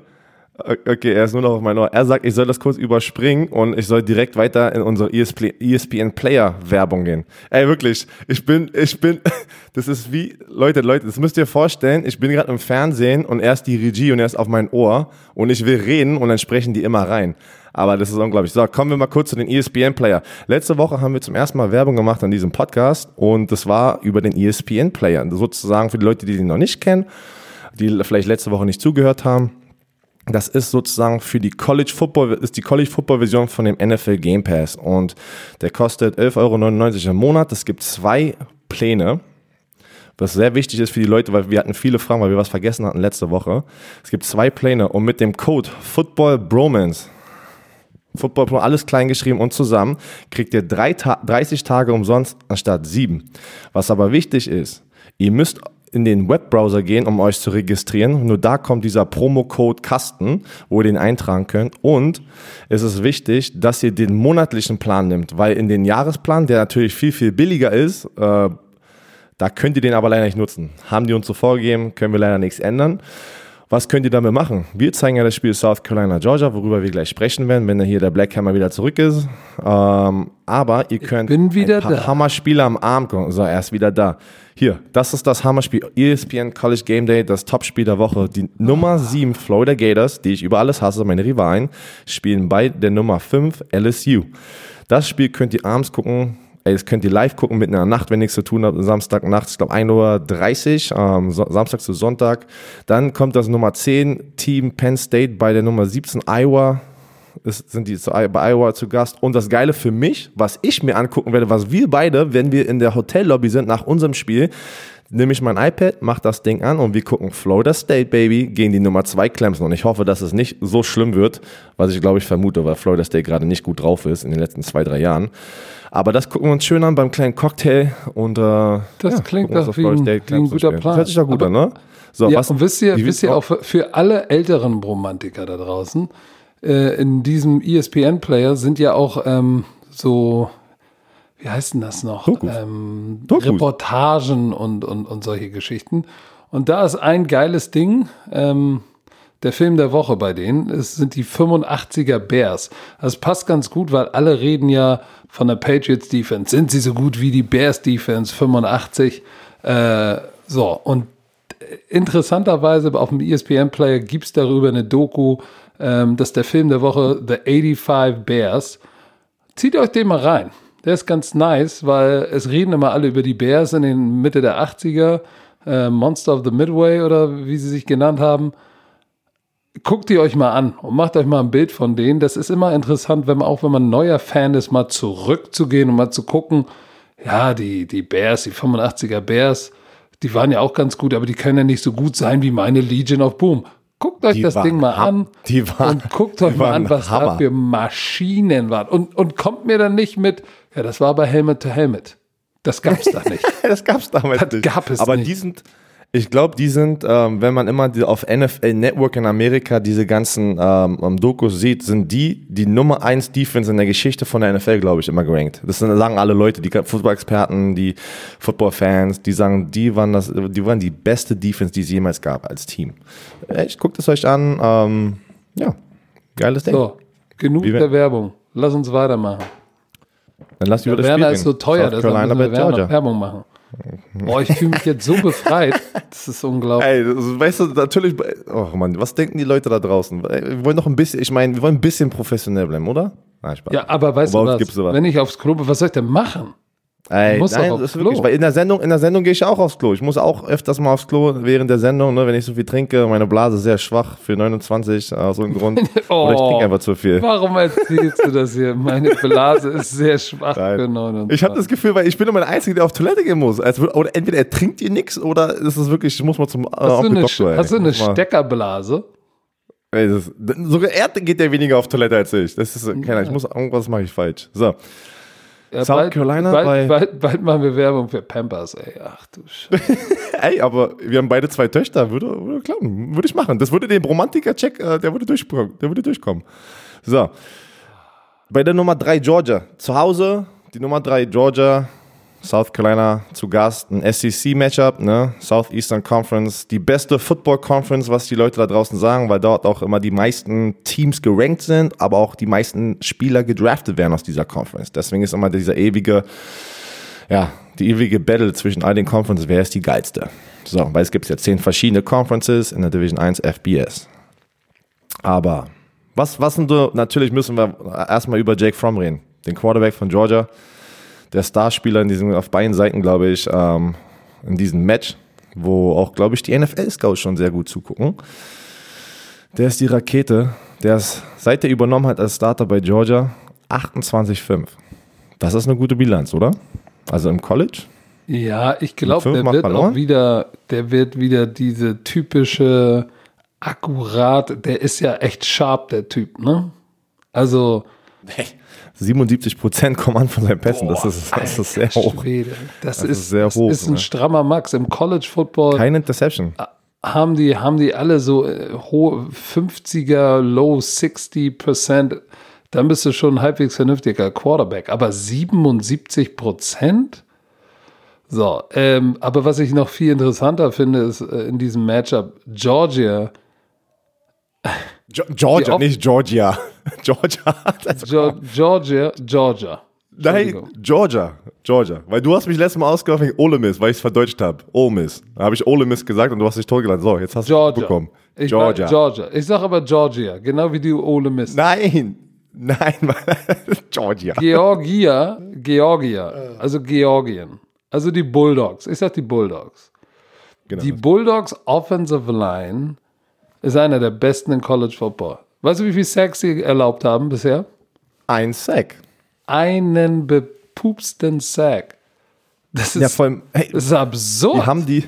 Okay, er ist nur noch auf meinem Ohr. Er sagt, ich soll das kurz überspringen und ich soll direkt weiter in unsere ESPN Player Werbung gehen. Ey, wirklich, ich bin, ich bin, das ist wie, Leute, Leute, das müsst ihr vorstellen, ich bin gerade im Fernsehen und er ist die Regie und er ist auf mein Ohr und ich will reden und dann sprechen die immer rein. Aber das ist unglaublich. So, kommen wir mal kurz zu den ESPN Player. Letzte Woche haben wir zum ersten Mal Werbung gemacht an diesem Podcast und das war über den ESPN Player. Sozusagen für die Leute, die den noch nicht kennen, die vielleicht letzte Woche nicht zugehört haben das ist sozusagen für die College Football, ist die College Football Version von dem NFL Game Pass und der kostet 11,99 Euro im Monat. Es gibt zwei Pläne, was sehr wichtig ist für die Leute, weil wir hatten viele Fragen, weil wir was vergessen hatten letzte Woche. Es gibt zwei Pläne und mit dem Code Football Bromance Football alles klein geschrieben und zusammen, kriegt ihr drei Ta 30 Tage umsonst anstatt sieben. Was aber wichtig ist, ihr müsst in den Webbrowser gehen, um euch zu registrieren. Nur da kommt dieser Promo-Code Kasten, wo ihr den eintragen könnt. Und es ist wichtig, dass ihr den monatlichen Plan nimmt, weil in den Jahresplan, der natürlich viel, viel billiger ist, äh, da könnt ihr den aber leider nicht nutzen. Haben die uns so vorgegeben, können wir leider nichts ändern. Was könnt ihr damit machen? Wir zeigen ja das Spiel South Carolina, Georgia, worüber wir gleich sprechen werden, wenn hier der Black Hammer wieder zurück ist. Ähm, aber ihr könnt ein paar da. Hammerspiele am Abend gucken. So, er ist wieder da. Hier, das ist das Hammerspiel. ESPN College Game Day, das Topspiel der Woche. Die Nummer 7 Florida Gators, die ich über alles hasse, meine Rivalen, spielen bei der Nummer 5 LSU. Das Spiel könnt ihr abends gucken. Ey, das könnt ihr live gucken mitten in der Nacht, wenn nichts zu tun habt. Samstag nachts, ich glaube 1.30 Uhr, ähm, so, Samstag zu Sonntag. Dann kommt das Nummer 10 Team Penn State bei der Nummer 17 Iowa. Das sind die bei Iowa zu Gast. Und das Geile für mich, was ich mir angucken werde, was wir beide, wenn wir in der Hotellobby sind nach unserem Spiel, nehme ich mein iPad, mache das Ding an und wir gucken Florida State Baby gegen die Nummer 2 Clemson. Und ich hoffe, dass es nicht so schlimm wird, was ich glaube ich vermute, weil Florida State gerade nicht gut drauf ist in den letzten zwei, drei Jahren. Aber das gucken wir uns schön an beim kleinen Cocktail und äh, das ja, klingt doch wie ein, wie ein guter Plan. Das hört sich doch gut Aber, an, ne? So, ja, was, und wisst ihr, wisst ihr auch für, für alle älteren Romantiker da draußen, äh, in diesem ESPN-Player sind ja auch ähm, so, wie heißt denn das noch? Ähm, Reportagen und, und, und solche Geschichten. Und da ist ein geiles Ding. Ähm, der Film der Woche bei denen es sind die 85er Bears. Das passt ganz gut, weil alle reden ja von der Patriots Defense. Sind sie so gut wie die Bears Defense 85? Äh, so, und interessanterweise auf dem ESPN Player gibt es darüber eine Doku, ähm, das ist der Film der Woche, The 85 Bears. Zieht euch den mal rein. Der ist ganz nice, weil es reden immer alle über die Bears in den Mitte der 80er. Äh, Monster of the Midway oder wie sie sich genannt haben. Guckt die euch mal an und macht euch mal ein Bild von denen. Das ist immer interessant, wenn man auch wenn man ein neuer Fan ist, mal zurückzugehen und mal zu gucken. Ja, die, die Bears, die 85er Bears, die waren ja auch ganz gut, aber die können ja nicht so gut sein wie meine Legion of Boom. Guckt euch die das Ding mal an waren, und guckt euch mal an, was Hammer. da für Maschinen waren. Und, und kommt mir dann nicht mit, ja, das war bei Helmet to Helmet. Das gab's da nicht. das gab's damals das nicht. gab es Aber nicht. die sind, ich glaube, die sind, ähm, wenn man immer die, auf NFL Network in Amerika diese ganzen ähm, Dokus sieht, sind die die Nummer 1 Defense in der Geschichte von der NFL, glaube ich, immer gerankt. Das sind, sagen alle Leute, die Football-Experten, die Football-Fans, die sagen, die waren, das, die waren die beste Defense, die es jemals gab als Team. Echt, guckt es euch an. Ähm, ja, geiles Ding. So, genug Wie der Werbung. Lass uns weitermachen. Dann lass über das Werner Spiel ist so teuer, dass wir Werbung machen. Boah, ich fühle mich jetzt so befreit. Das ist unglaublich. Ey, das, weißt du, natürlich, oh Mann, was denken die Leute da draußen? Wir wollen noch ein bisschen, ich meine, wir wollen ein bisschen professionell bleiben, oder? Nein, ja, aber weißt du was, wenn ich aufs Klo bin, was soll ich denn machen? Ey, muss nein, das ist wirklich, weil in der Sendung, in der Sendung gehe ich auch aufs Klo. Ich muss auch öfters mal aufs Klo während der Sendung, ne, wenn ich so viel trinke. Meine Blase ist sehr schwach für 29, aus so einem Grund. oh, Oder ich trinke einfach zu viel. Warum erzählst du das hier? Meine Blase ist sehr schwach nein. für 29. Ich habe das Gefühl, weil ich bin immer der Einzige, der auf Toilette gehen muss. Also, oder entweder er trinkt ihr nichts oder ist es wirklich, ich muss mal zum äh, hast du eine, Doktor, Hast du eine Steckerblase? Ey, das, sogar er geht ja weniger auf Toilette als ich. Das ist, keiner, ich muss, irgendwas mache ich falsch. So. Ja, South bald, Carolina bald, bei. Bald, bald machen wir Werbung für Pampers, ey. Ach du Scheiße. ey, aber wir haben beide zwei Töchter. Würde, würde klappen. Würde ich machen. Das würde den Romantiker-Check, äh, der, würde der würde durchkommen. So. Bei der Nummer 3 Georgia. Zu Hause, die Nummer 3 Georgia. South Carolina zu Gast, ein SEC-Matchup, ne? Southeastern Conference, die beste Football Conference, was die Leute da draußen sagen, weil dort auch immer die meisten Teams gerankt sind, aber auch die meisten Spieler gedraftet werden aus dieser Conference. Deswegen ist immer dieser ewige, ja, die ewige Battle zwischen all den Conferences, wer ist die geilste? So, weil es gibt ja zehn verschiedene Conferences in der Division 1 FBS. Aber was, was sind so, natürlich müssen wir erstmal über Jake Fromm reden, den Quarterback von Georgia der Starspieler in diesem, auf beiden Seiten, glaube ich, ähm, in diesem Match, wo auch, glaube ich, die NFL-Scouts schon sehr gut zugucken. Der ist die Rakete. Der ist, seit er übernommen hat als Starter bei Georgia, 28,5. Das ist eine gute Bilanz, oder? Also im College? Ja, ich glaube, der wird verloren. auch wieder, der wird wieder diese typische akkurat, der ist ja echt sharp, der Typ, ne? Also. Hey, 77 Prozent kommen an von seinen Pässen. Boah, das, ist, das ist sehr hoch. Schwede. Das, das ist, ist, sehr hoch. Das ist ein ne? strammer Max im College Football. Keine Interception. Haben die, haben die alle so äh, hohe 50er, low 60 Prozent. Dann bist du schon ein halbwegs vernünftiger Quarterback. Aber 77 Prozent? So, ähm, aber was ich noch viel interessanter finde, ist äh, in diesem Matchup Georgia Georgia, nicht Georgia. Georgia. Georgia, Georgia. Nein, Georgia, Georgia. Weil du hast mich letztes Mal ausgehört wegen Ole Miss, weil ich es verdeutscht habe. Ole Miss. Da habe ich Ole Miss gesagt und du hast dich totgeladen. So, jetzt hast du es bekommen. Ich Georgia. Georgia. Ich sage aber Georgia, genau wie du Ole Miss. Nein, nein, Georgia. Georgia, Georgia, also Georgien. Also die Bulldogs. Ich sag die Bulldogs. Genau. Die Bulldogs Offensive Line ist einer der besten in College Football. Weißt du, wie viel Sacks sie erlaubt haben bisher? Ein Sack. Einen bepupsten Sack. Das ist, ja, vor allem, hey, das ist absurd. Die haben die,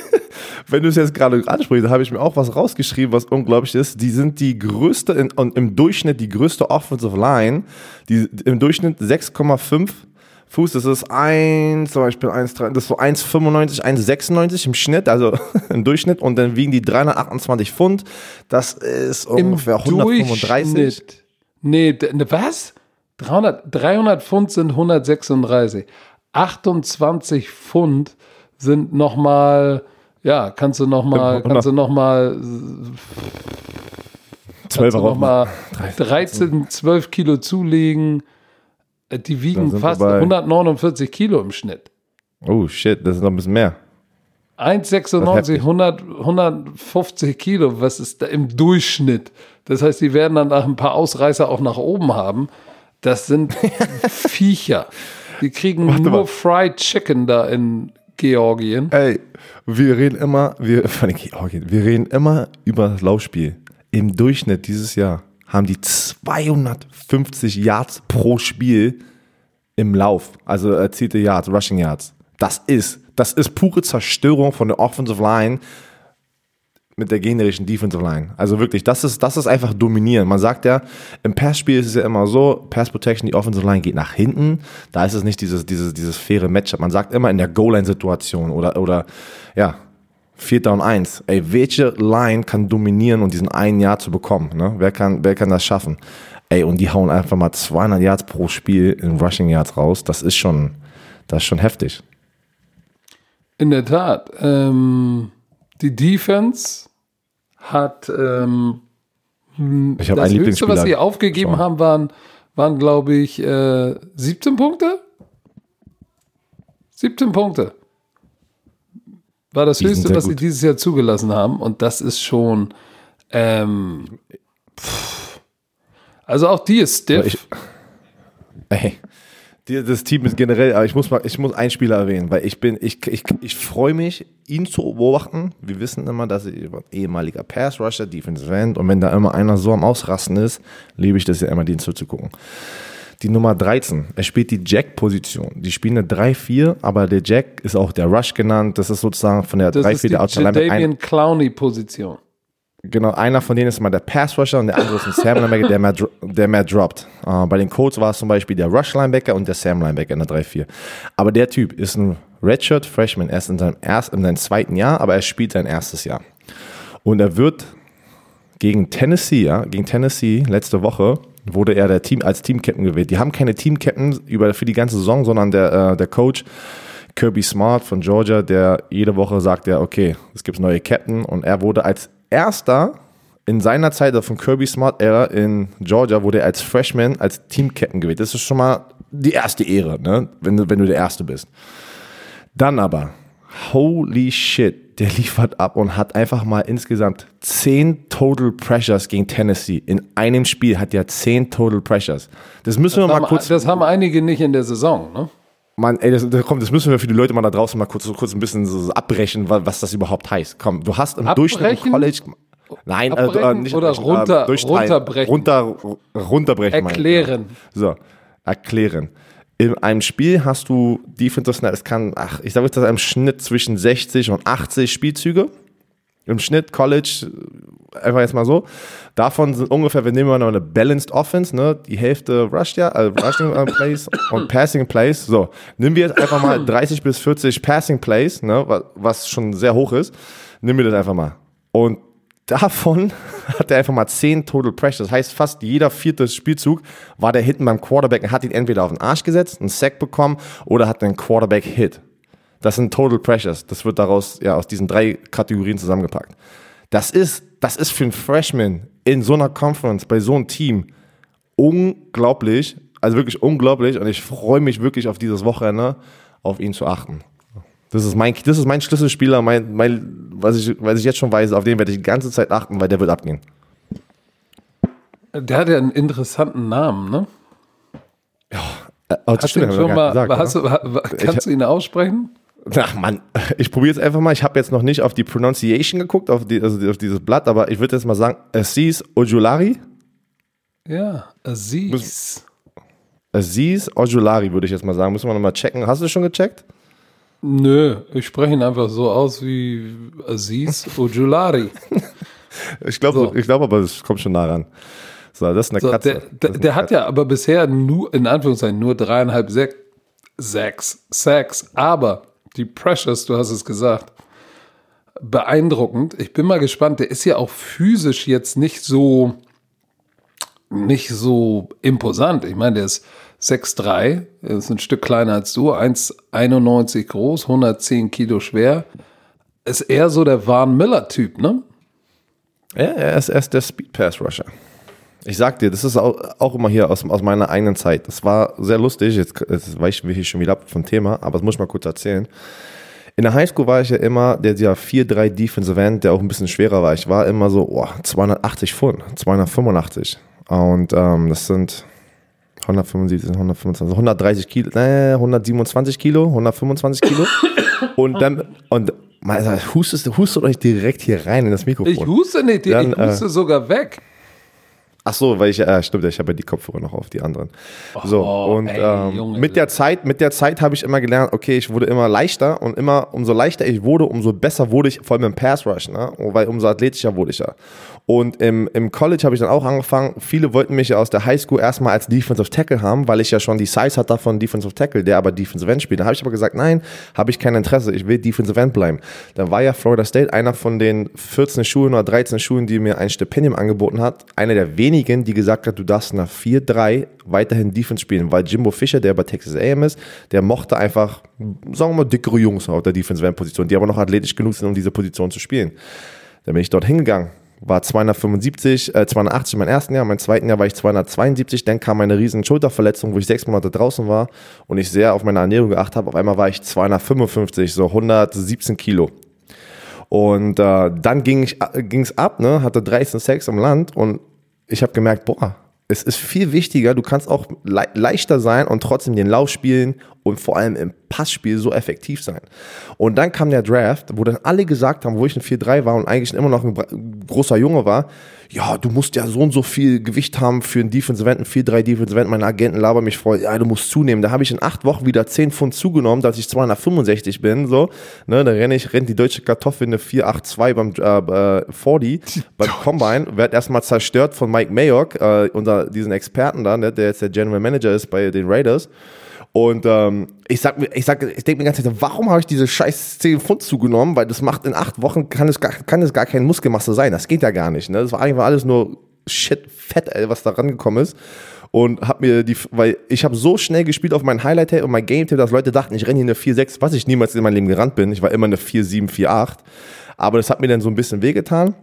wenn du es jetzt gerade ansprichst, da habe ich mir auch was rausgeschrieben, was unglaublich ist. Die sind die größte, in, im Durchschnitt die größte Offensive Line, die im Durchschnitt 6,5 Fuß, das ist 1, zum Beispiel 1, das ist so 1,95, 1,96 im Schnitt, also im Durchschnitt. Und dann wiegen die 328 Pfund. Das ist ungefähr Im 135. Nee, ne, was? 300, 300 Pfund sind 136. 28 Pfund sind nochmal, ja, kannst du nochmal, kannst du nochmal 12 noch mal 13, 12 Kilo zulegen. Äh, die wiegen fast 149 Kilo im Schnitt. Oh shit, das ist noch ein bisschen mehr. 1,96, 100, 150 Kilo, was ist da im Durchschnitt? Das heißt, die werden dann nach ein paar Ausreißer auch nach oben haben. Das sind Viecher. Die kriegen Warte nur mal. Fried Chicken da in Georgien. Ey, wir reden immer, wir, von Georgien, wir reden immer über das Laufspiel. Im Durchschnitt dieses Jahr haben die 250 Yards pro Spiel im Lauf, also erzielte Yards, Rushing Yards. Das ist, das ist pure Zerstörung von der Offensive Line mit der generischen Defensive Line. Also wirklich, das ist, das ist einfach dominieren. Man sagt ja, im Passspiel ist es ja immer so, Pass Protection, die Offensive Line geht nach hinten. Da ist es nicht dieses, dieses, dieses faire Matchup. Man sagt immer in der Goal-Line-Situation oder, oder, ja, Vierter und eins. Ey, welche Line kann dominieren und diesen einen Jahr zu bekommen? Ne? Wer, kann, wer kann das schaffen? Ey, und die hauen einfach mal 200 Yards pro Spiel in Rushing Yards raus. Das ist schon, das ist schon heftig. In der Tat. Ähm, die Defense hat ähm, ich das einen Höchste, was sie aufgegeben haben, waren, waren glaube ich, äh, 17 Punkte. 17 Punkte war das die Höchste, was gut. sie dieses Jahr zugelassen haben. Und das ist schon. Ähm, also auch die ist stiff. Ich, ey, das Team ist generell, aber ich muss mal, ich muss einen Spieler erwähnen, weil ich bin, ich, ich, ich freue mich, ihn zu beobachten. Wir wissen immer, dass er ein ehemaliger Pass Rusher, Defensive End, und wenn da immer einer so am Ausrasten ist, liebe ich das ja immer, den zuzugucken die Nummer 13. Er spielt die Jack-Position. Die spielen eine 3-4, aber der Jack ist auch der Rush genannt. Das ist sozusagen von der 3-4 der Outside Linebacker. Clowney-Position. Genau, einer von denen ist mal der Pass-Rusher und der andere ist ein Sam-Linebacker, der mehr, der mehr droppt. Uh, bei den Colts war es zum Beispiel der Rush-Linebacker und der Sam-Linebacker in der 3-4. Aber der Typ ist ein Redshirt-Freshman. Er ist in seinem, erst, in seinem zweiten Jahr, aber er spielt sein erstes Jahr. Und er wird gegen Tennessee, ja, gegen Tennessee letzte Woche wurde er der Team, als Team-Captain gewählt. Die haben keine Team-Captain über, für die ganze Saison, sondern der, äh, der Coach Kirby Smart von Georgia, der jede Woche sagt, ja, okay, es gibt neue Captain und er wurde als erster in seiner Zeit von Kirby Smart Era in Georgia wurde er als Freshman als Team-Captain gewählt. Das ist schon mal die erste Ehre, ne? wenn, wenn du der Erste bist. Dann aber, holy shit, der liefert ab und hat einfach mal insgesamt 10 Total Pressures gegen Tennessee. In einem Spiel hat er 10 Total Pressures. Das müssen das wir haben, mal kurz. Das haben einige nicht in der Saison, ne? Mann, ey, das, komm, das müssen wir für die Leute mal da draußen mal kurz, kurz ein bisschen so abbrechen, was, was das überhaupt heißt. Komm, du hast im Abbrechen? Durchschnitt im College. Nein, äh, äh, nicht oder abbrechen, runter- äh, runterbrechen? Runter, runterbrechen. meine ich. Erklären. So, erklären. In einem Spiel hast du Defensive Snap, es kann, ach, ich sage jetzt das im Schnitt zwischen 60 und 80 Spielzüge. Im Schnitt College, einfach jetzt mal so. Davon sind ungefähr, wir nehmen mal noch eine Balanced Offense, ne? Die Hälfte Rush, ja, äh, Rushing äh, Plays und Passing Plays. So, nehmen wir jetzt einfach mal 30 bis 40 Passing Plays, ne? Was, was schon sehr hoch ist. Nehmen wir das einfach mal. Und davon hat er einfach mal 10 Total Pressure. Das heißt, fast jeder vierte Spielzug war der hinten beim Quarterback und hat ihn entweder auf den Arsch gesetzt, einen Sack bekommen oder hat einen Quarterback-Hit. Das sind Total Pressures. Das wird daraus, ja, aus diesen drei Kategorien zusammengepackt. Das ist, das ist für einen Freshman in so einer Conference, bei so einem Team unglaublich, also wirklich unglaublich und ich freue mich wirklich auf dieses Wochenende, auf ihn zu achten. Das ist mein, das ist mein Schlüsselspieler, mein, mein, was, ich, was ich jetzt schon weiß, auf den werde ich die ganze Zeit achten, weil der wird abgehen. Der hat ja einen interessanten Namen, ne? Äh, oh, Hast du stimmt, wir schon mal, nicht hast gesagt, du, kannst du ihn aussprechen? Ach Mann, ich probiere jetzt einfach mal. Ich habe jetzt noch nicht auf die Pronunciation geguckt, auf, die, also auf dieses Blatt, aber ich würde jetzt mal sagen, Aziz Ojulari. Ja, Aziz. Aziz Ojulari würde ich jetzt mal sagen. Müssen wir nochmal checken. Hast du schon gecheckt? Nö, ich spreche ihn einfach so aus wie Aziz Ojulari. Ich glaube, So. ich glaube, aber es kommt schon nah ran. So, das ist eine So, Katze. der, der, der hat ja aber bisher nur, in Anführungszeichen, nur dreieinhalb Sek- Sacks, Sacks, aber die Pressures, du hast es gesagt, beeindruckend. Ich bin mal gespannt, der ist ja auch physisch jetzt nicht so, nicht so imposant. Ich meine, der ist 6'3, er ist ein Stück kleiner als du, 1,91 groß, 110 Kilo schwer. Ist eher so der Van Miller-Typ, ne? Ja, er ist erst der Speed Pass Rusher. Ich sag dir, das ist auch, immer hier aus, aus meiner eigenen Zeit. Das war sehr lustig. Jetzt, jetzt weichen wir hier schon wieder ab vom Thema, aber das muss ich mal kurz erzählen. In der Highschool war ich ja immer der, der 4-3 Defensive End, der auch ein bisschen schwerer war. Ich war immer so oh, 280 Pfund, 285. Und ähm, das sind 175, 125, 130 Kilo, äh, 127 Kilo, 125 Kilo. und dann, und man, hustest, hustet euch direkt hier rein in das Mikrofon. Ich huste nicht, Dann, ich huste sogar weg. Ach so, weil ich, äh, stimmt, ich habe ja die Kopfhörer noch auf, die anderen. So, Oh, und ey, ähm, Junge. mit der Zeit, mit der Zeit habe ich immer gelernt, okay, ich wurde immer leichter und immer, umso leichter ich wurde, umso besser wurde ich, vor allem im Pass Rush, ne? weil umso athletischer wurde ich ja. Und im, im College habe ich dann auch angefangen, viele wollten mich ja aus der Highschool erstmal als Defensive Tackle haben, weil ich ja schon die Size hatte von Defensive Tackle, der aber Defensive End spielt. Da habe ich aber gesagt, nein, habe ich kein Interesse, ich will Defensive End bleiben. Dann war ja Florida State einer von den 14 Schulen oder 13 Schulen, die mir ein Stipendium angeboten hat, einer der wenigen, die gesagt hat, du darfst nach 4-3 weiterhin Defense spielen, weil Jimbo Fischer, der bei Texas A&M ist, der mochte einfach, sagen wir mal, dickere Jungs auf der Defensive End Position, die aber noch athletisch genug sind, um diese Position zu spielen. Dann bin ich dort hingegangen, war 275, äh, 280 mein ersten Jahr, mein zweiten Jahr war ich 272, dann kam eine riesen Schulterverletzung, wo ich sechs Monate draußen war und ich sehr auf meine Ernährung geachtet habe. Auf einmal war ich 255, so 117 Kilo. Und äh, dann ging ich äh, ab, ne, hatte 13 Sex im Land und ich habe gemerkt, boah, es ist viel wichtiger, du kannst auch le leichter sein und trotzdem den Lauf spielen und vor allem im Passspiel so effektiv sein. Und dann kam der Draft, wo dann alle gesagt haben, wo ich ein 4-3 war und eigentlich immer noch ein großer Junge war, ja, du musst ja so und so viel Gewicht haben für ein Defensive End, ein 4-3 Defensive End. Meine Agenten labern mich voll, ja, du musst zunehmen. Da habe ich in acht Wochen wieder 10 Pfund zugenommen, dass ich 265 bin, so. Ne, da renne ich, rennt die deutsche Kartoffel eine 482 beim äh, äh, 40, beim Combine, werd erstmal zerstört von Mike Mayock, äh, unser, diesen Experten da, ne, der jetzt der General Manager ist bei den Raiders. Und ähm, ich sag mir, ich sag, ich denke mir die ganze Zeit, warum habe ich diese scheiß 10 Pfund zugenommen? Weil das macht in acht Wochen kann es gar, kann es gar kein Muskelmasse sein. Das geht ja gar nicht. Ne? Das war eigentlich alles nur shit fett, ey, was da rangekommen ist. Und hab mir die, weil ich habe so schnell gespielt auf meinen Highlight-Tape und mein Game-Tape, dass Leute dachten, ich renne hier eine 4-6, was ich niemals in meinem Leben gerannt bin. Ich war immer eine 4-7, 4-8. Aber das hat mir dann so ein bisschen wehgetan.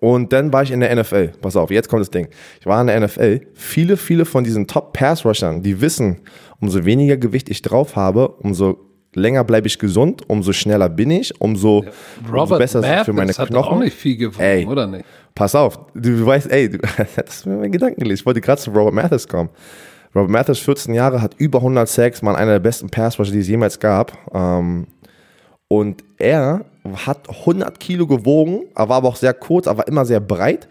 Und dann war ich in der NFL. Pass auf, jetzt kommt das Ding. Ich war in der NFL. Viele, viele von diesen Top-Pass-Rushern, die wissen, umso weniger Gewicht ich drauf habe, umso länger bleibe ich gesund, umso schneller bin ich, umso, umso besser ist es für meine hat Knochen. auch nicht viel gewonnen, Ey. oder nicht? Pass auf, du weißt, ey, du, das ist mir mein Gedanken gelesen. Ich wollte gerade zu Robert Mathis kommen. Robert Mathis, 14 Jahre, hat über 100 Sacks, mal einer der besten Pass-Rusher, die es jemals gab. Ähm, und er hat 100 Kilo gewogen, er war aber auch sehr kurz, aber immer sehr breit.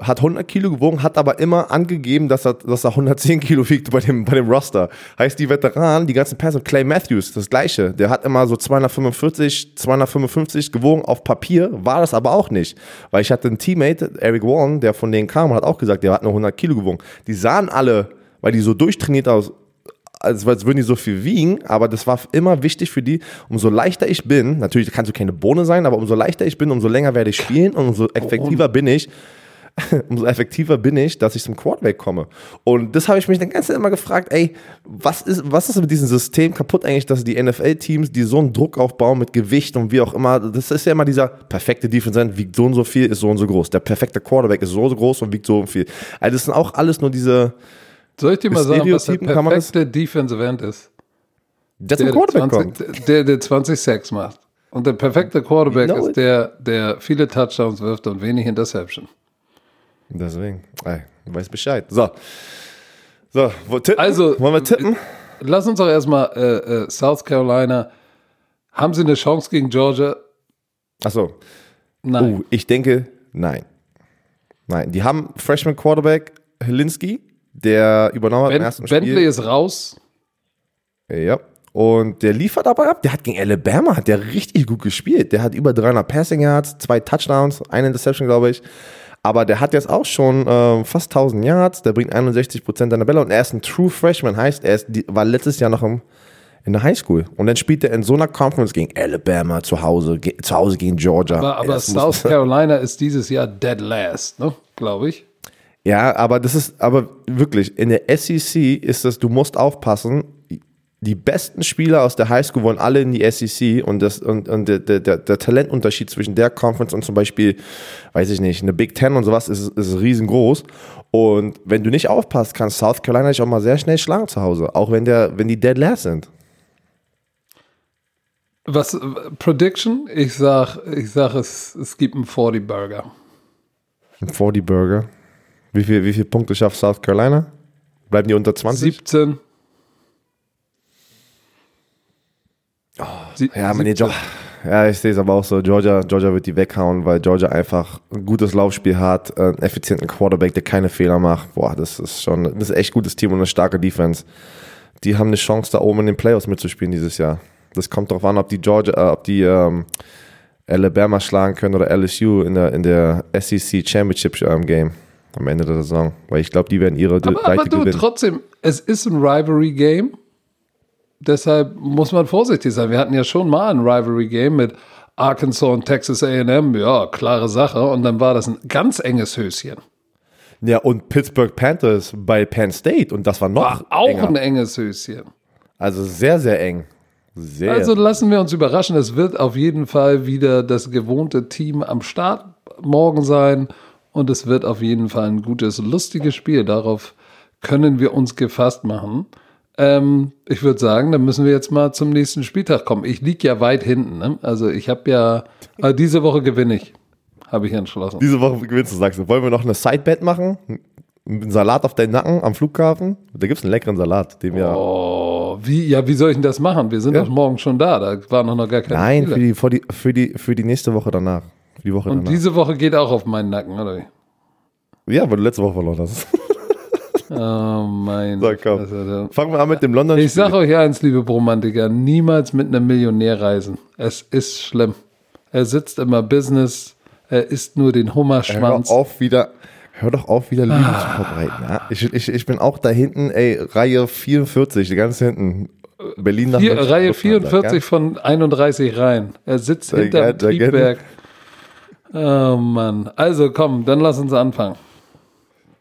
Hat 100 Kilo gewogen, hat aber immer angegeben, dass er, dass er 110 Kilo wiegt bei dem, bei dem Roster. Heißt, die Veteranen, die ganzen Pässe, Clay Matthews, das gleiche. Der hat immer so 245, 255 gewogen auf Papier, war das aber auch nicht. Weil ich hatte einen Teammate, Eric Warren, der von denen kam und hat auch gesagt, der hat nur 100 Kilo gewogen. Die sahen alle, weil die so durchtrainiert aus, als, als würden die so viel wiegen, aber das war immer wichtig für die, umso leichter ich bin, natürlich kannst du keine Bohne sein, aber umso leichter ich bin, umso länger werde ich spielen und umso effektiver bin ich, umso effektiver bin ich, dass ich zum Quarterback komme. Und das habe ich mich dann ganz immer gefragt, ey, was ist, was ist mit diesem System kaputt eigentlich, dass die NFL-Teams, die so einen Druck aufbauen mit Gewicht und wie auch immer, das ist ja immer dieser perfekte Defense, wiegt so und so viel, ist so und so groß. Der perfekte Quarterback ist so und so groß und wiegt so und viel. Also das sind auch alles nur diese, Soll ich dir mal sagen, was der Stereotypen kann man das- perfekte Defensive End ist? der zum Quarterback kommt. 20, der, der 20 Sacks macht. Und der perfekte Quarterback know ist der, der viele Touchdowns wirft und wenig Interception. Deswegen, ey, du weißt Bescheid. So. So, wo, tippen? Also- wollen wir tippen? Lass uns doch erstmal äh, äh, South Carolina. Haben sie eine Chance gegen Georgia? Achso. Nein. Oh, ich denke, nein. Nein, die haben Freshman Quarterback Helinski, der übernommen hat im ben, ersten Bentley Spiel. ist raus. Ja. Und der liefert aber ab. Der hat gegen Alabama hat der richtig gut gespielt. Der hat über 300 Passing Yards, zwei Touchdowns, eine Interception, glaube ich. Aber der hat jetzt auch schon ähm, fast 1000 Yards. Der bringt 61% seiner Bälle und er ist ein True Freshman. Heißt, er ist, die, war letztes Jahr noch im, in der Highschool. Und dann spielt er in so einer Conference gegen Alabama zu Hause, ge, zu Hause gegen Georgia. Aber, aber South Carolina ist dieses Jahr dead last, ne? glaube ich. Ja, aber das ist, aber wirklich, in der SEC ist das, du musst aufpassen, die besten Spieler aus der Highschool wollen alle in die SEC und, das, und, und der, der, der Talentunterschied zwischen der Conference und zum Beispiel, weiß ich nicht, eine Big Ten und sowas ist, ist riesengroß. Und wenn du nicht aufpasst, kann South Carolina dich auch mal sehr schnell schlagen zu Hause, auch wenn, der, wenn die dead last sind. Was, Prediction? Ich sag, ich sag es, es gibt einen 40 Burger. Ein 40 Burger. Wie viel, wie viele Punkte schafft South Carolina? Bleiben die unter 20? 17. Sie- Ja, 17. Georgia, ja, ich sehe es aber auch so. Georgia, Georgia wird die weghauen, weil Georgia einfach ein gutes Laufspiel hat, einen effizienten Quarterback, der keine Fehler macht. Boah, das ist schon, das ist echt gutes Team und eine starke Defense. Die haben eine Chance, da oben in den Playoffs mitzuspielen dieses Jahr. Das kommt darauf an, ob die Georgia, äh, ob die ähm, Alabama schlagen können oder LSU in der, in der SEC Championship ähm, Game am Ende der Saison. Weil ich glaube, die werden ihre Aber, aber du, gewinnen. trotzdem, es ist ein Rivalry-Game. Deshalb muss man vorsichtig sein. Wir hatten ja schon mal ein Rivalry-Game mit Arkansas und Texas AM. Ja, klare Sache. Und dann war das ein ganz enges Höschen. Ja, und Pittsburgh Panthers bei Penn State und das war noch War auch enger. ein enges Höschen. Also sehr, sehr eng. Sehr. Also lassen wir uns überraschen. Es wird auf jeden Fall wieder das gewohnte Team am Start morgen sein. Und es wird auf jeden Fall ein gutes, lustiges Spiel. Darauf können wir uns gefasst machen. Ähm, ich würde sagen, dann müssen wir jetzt mal zum nächsten Spieltag kommen. Ich liege ja weit hinten. Ne? Also ich habe ja, äh, diese Woche gewinne ich, habe ich entschlossen. Diese Woche gewinnst du, sagst du. Wollen wir noch eine Sidebet machen? Einen Salat auf deinen Nacken am Flughafen? Da gibt es einen leckeren Salat, den wir. Oh, wie, ja, wie soll ich denn das machen? Wir sind Ja. doch morgen schon da. Da waren noch, noch gar keine Nein, Spiele. für die, für, die, für, die, für die nächste Woche danach. Für die Woche Und danach. diese Woche geht auch auf meinen Nacken, oder wie? ja, weil du letzte Woche verloren hast. Oh mein So, komm. Fresse. Fangen wir an mit dem London. Ich sage euch eins, liebe Bromantiker, niemals mit einem Millionär reisen. Es ist schlimm. Er sitzt immer Business, er isst nur den Hör Hummerschwanz. doch auf wieder. Hör doch auf, wieder Lügen zu verbreiten. Ja? Ich, ich, ich bin auch da hinten, ey, Reihe 44, ganz hinten. Berlin nach Vier, Reihe Lufthansa, 44 von 31 Reihen. Er sitzt geil, sehr gerne. Triebwerk. Oh Mann. Also komm, dann lass uns anfangen.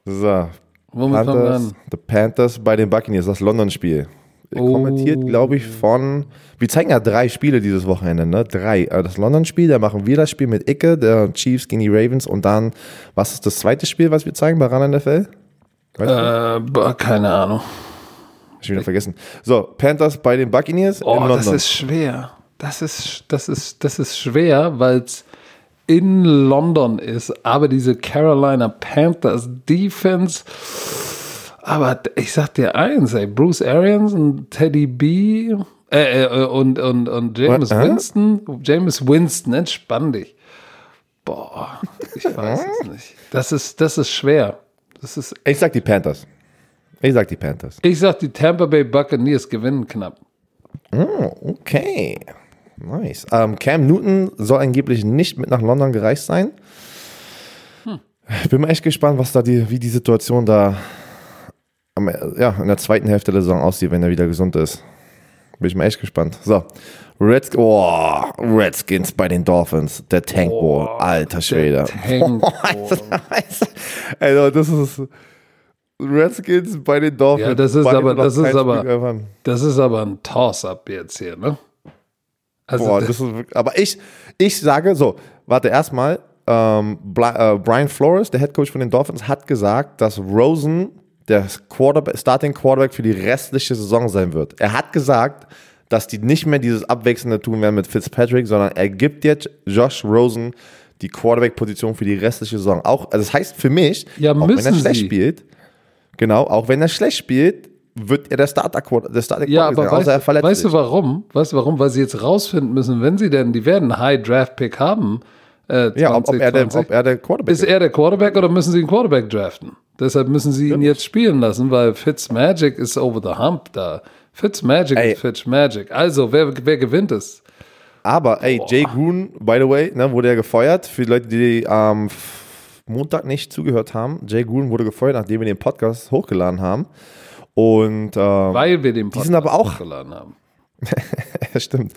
So, Womit fangen wir Panthers? The Panthers bei den Buccaneers, das London-Spiel. Oh. Kommentiert, glaube ich, von. Wir zeigen ja drei Spiele dieses Wochenende, ne? Drei. Äh, Das London-Spiel, da machen wir das Spiel mit Icke, der Chiefs gegen die Ravens und dann, was ist das zweite Spiel, was wir zeigen bei RAN NFL? Weißt du? Äh, boah, keine Ahnung. Ich wieder vergessen. So, Panthers bei den Buccaneers in Oh, London. das ist schwer. Das ist, das ist, das ist schwer, weil es in London ist, aber diese Carolina Panthers Defense. Aber ich sag dir eins, ey, Bruce Arians und Teddy B äh, äh, und, und, und James What? Winston, James Winston, entspann dich. Boah, ich weiß es nicht. Das ist, das ist schwer. Das ist, ich sag die Panthers. Ich sag die Panthers. ich sag, die Tampa Bay Buccaneers gewinnen knapp. Oh, okay. Nice. Ähm, Cam Newton soll angeblich nicht mit nach London gereist sein. Ich bin mal echt gespannt, was da die, wie die Situation da am, ja, in der zweiten Hälfte der Saison aussieht, wenn er wieder gesund ist. Bin ich mal echt gespannt. So. Reds, oh, Redskins bei den Dolphins. Der Tank Bowl. Alter Schwede. Tank Boah, also, das ist. Redskins bei den Dolphins. Ja, das ist aber- das ist aber-. Das ist aber ein Toss-up jetzt hier, ne? Also, Boah, das, ist aber ich, ich sage so, warte, erstmal, ähm, äh, Brian Flores, der Head Coach von den Dolphins, hat gesagt, dass Rosen der Quarterback, Starting Quarterback für die restliche Saison sein wird. Er hat gesagt, dass die nicht mehr dieses Abwechselnde tun werden mit Fitzpatrick, sondern er gibt jetzt Josh Rosen die Quarterback-Position für die restliche Saison. Auch, also das heißt für mich, Ja, auch wenn er schlecht sie. spielt, genau, auch wenn er schlecht spielt, wird er der Starter der Starting ja, aber sein, außer er weißt, verletzt weißt du warum? Weißt du warum? Weil sie jetzt rausfinden müssen, wenn sie denn, die werden einen High-Draft-Pick haben, äh, Ja, ob, ob, er der, 2020. ob er der Quarterback ist er der Quarterback oder müssen sie einen Quarterback draften? Deshalb müssen sie ihn jetzt spielen lassen, weil Fitzmagic ist over the hump da. Fitzmagic Ey. ist Fitzmagic. Also, wer, wer gewinnt es? Aber ey, Jay Gruden, by the way, ne, wurde ja gefeuert. Für die Leute, die am F- Montag nicht zugehört haben, Jay Gruden wurde gefeuert, nachdem wir den Podcast hochgeladen haben. Und ähm, Weil wir den Podcast sind aber auch- hochgeladen haben. ja, stimmt.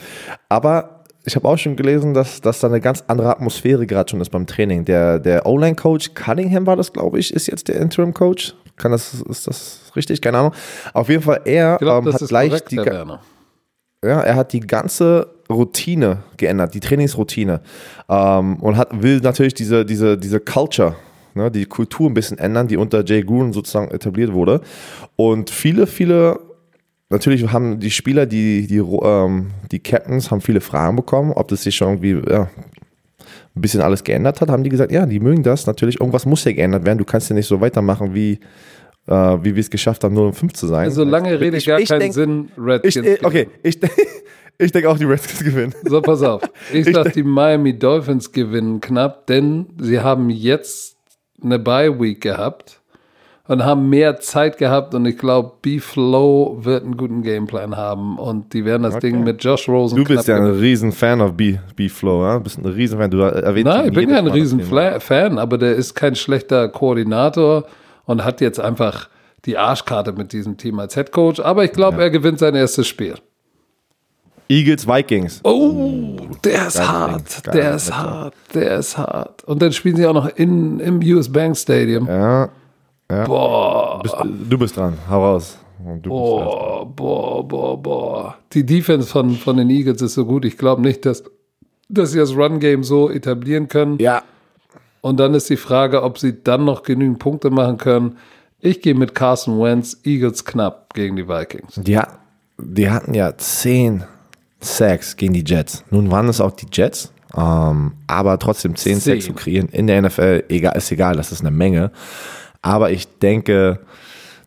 Aber ich habe auch schon gelesen, dass, dass da eine ganz andere Atmosphäre gerade schon ist beim Training. Der, der O-Line-Coach Cunningham war das, glaube ich, ist jetzt der Interim-Coach. Kann das, ist das richtig? Keine Ahnung. Auf jeden Fall, er Ich glaube, ähm, hat gleich korrekt, die. Ja, er hat die ganze Routine geändert, die Trainingsroutine. Ähm, und hat, will natürlich diese, diese, diese Culture, ne, die Kultur ein bisschen ändern, die unter Jay Gruden sozusagen etabliert wurde. Und viele, viele, natürlich haben die Spieler, die, die, ähm, die Captains, haben viele Fragen bekommen, ob das sich schon irgendwie ja, ein bisschen alles geändert hat, haben die gesagt, ja, die mögen das. Natürlich, irgendwas muss ja geändert werden. Du kannst ja nicht so weitermachen, wie, äh, wie wir es geschafft haben, 0 und 5 zu sein. Also lange Rede, gar keinen denk- Sinn, ich, Redskins. äh, okay, ich, ich denke auch, die Redskins gewinnen. So, pass auf. Ich sag, die Miami Dolphins gewinnen knapp, denn sie haben jetzt eine Bye-Week gehabt und haben mehr Zeit gehabt und ich glaube, B-Flow wird einen guten Gameplan haben und die werden das Ding mit Josh Rosen Du bist ja ein riesen Fan of B- B-Flow, ja? Du bist ein riesen Fan. Du erwähnst Nein, ich bin kein Mal das riesen Thema. Fla- Fan, aber der ist kein schlechter Koordinator und hat jetzt einfach die Arschkarte mit diesem Team als Head Coach. Aber ich glaube, er gewinnt sein erstes Spiel. Eagles, Vikings. Oh, der ist hart, Ding. der ist hart, der ist hart. Und dann spielen sie auch noch in, im US Bank Stadium. Ja, Boah, bist, du bist dran. Hau raus. Du bist dran. boah, boah, boah, boah. Die Defense von, von den Eagles ist so gut. Ich glaube nicht, dass, dass sie das Run-Game so etablieren können. Ja. Und dann ist die Frage, ob sie dann noch genügend Punkte machen können. Ich gehe mit Carson Wentz, Eagles knapp gegen die Vikings. Hat- die hatten ja zehn Sacks gegen die Jets. Nun waren es auch die Jets, ähm, aber trotzdem zehn Zehn. Sacks zu kreieren in der NFL, egal, ist egal, das ist eine Menge. Aber ich denke,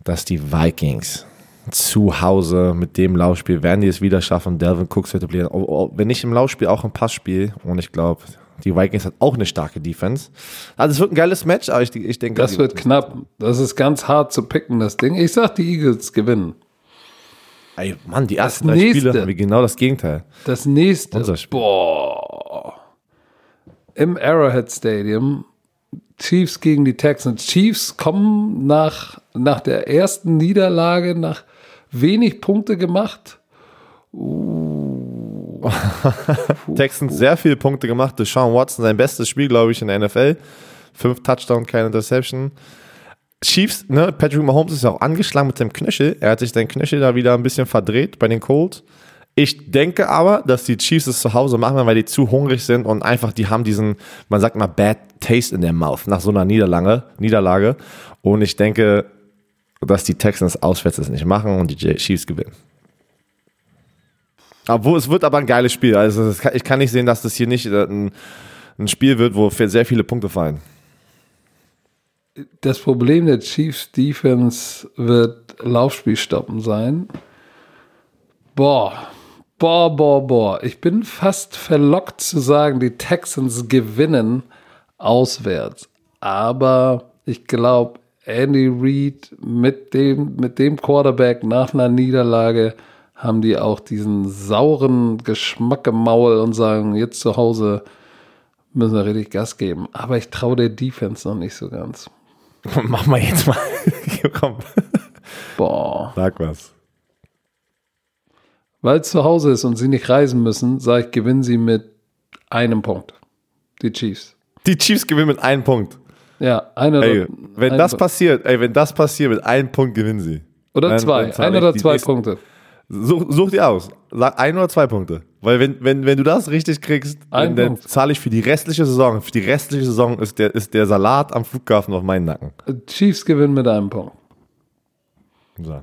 dass die Vikings zu Hause mit dem Laufspiel werden die es wieder schaffen, Delvin Cook zu etablieren. Wenn nicht im Laufspiel, auch im Passspiel. Und ich glaube, die Vikings hat auch eine starke Defense. Also es wird ein geiles Match, aber ich, ich denke, Das wird knapp. Das ist ganz hart zu picken, das Ding. Ich sag, die Eagles gewinnen. Ey, Mann, die ersten Das drei nächste. Spiele haben wir genau das Gegenteil. Das nächste. Unser Spiel. Boah. Im Arrowhead Stadium. Chiefs gegen die Texans. Chiefs kommen nach, nach der ersten Niederlage, nach wenig Punkte gemacht. Texans sehr viele Punkte gemacht. Deshaun Watson, sein bestes Spiel, glaube ich, in der NFL. Fünf Touchdown, keine Interception. Chiefs, ne, Patrick Mahomes ist ja auch angeschlagen mit seinem Knöchel. Er hat sich den Knöchel da wieder ein bisschen verdreht bei den Colts. Ich denke aber, dass die Chiefs es zu Hause machen, weil die zu hungrig sind und einfach, die haben diesen, man sagt mal, bad taste in der Mouth nach so einer Niederlage. Niederlage. Und ich denke, dass die Texans auswärts es nicht machen und die Chiefs gewinnen. Obwohl, es wird aber ein geiles Spiel. Also kann, ich kann nicht sehen, dass das hier nicht äh, ein, ein Spiel wird, wo sehr viele Punkte fallen. Das Problem der Chiefs Defense wird Laufspiel stoppen sein. Boah, boah, boah, boah. Ich bin fast verlockt zu sagen, die Texans gewinnen auswärts. Aber ich glaube, Andy Reid mit dem, mit dem Quarterback nach einer Niederlage haben die auch diesen sauren Geschmack im Maul und sagen, jetzt zu Hause müssen wir richtig Gas geben. Aber ich traue der Defense noch nicht so ganz. Mach mal jetzt mal. Komm. Boah. Sag was. Weil es zu Hause ist und sie nicht reisen müssen, sage ich, gewinnen sie mit einem Punkt. Die Chiefs. Die Chiefs gewinnen mit einem Punkt. Ja, einer ey, wenn das Punkt. passiert, ey, wenn das passiert, mit einem Punkt gewinnen sie. Oder dann, zwei, dann ein oder zwei nächsten, Punkte. Such, such dir aus. Sag ein oder zwei Punkte. Weil wenn, wenn, wenn du das richtig kriegst, ein dann, zahle ich für die restliche Saison. Für die restliche Saison ist der, ist der Salat am Flughafen auf meinen Nacken. Chiefs gewinnen mit einem Punkt. So.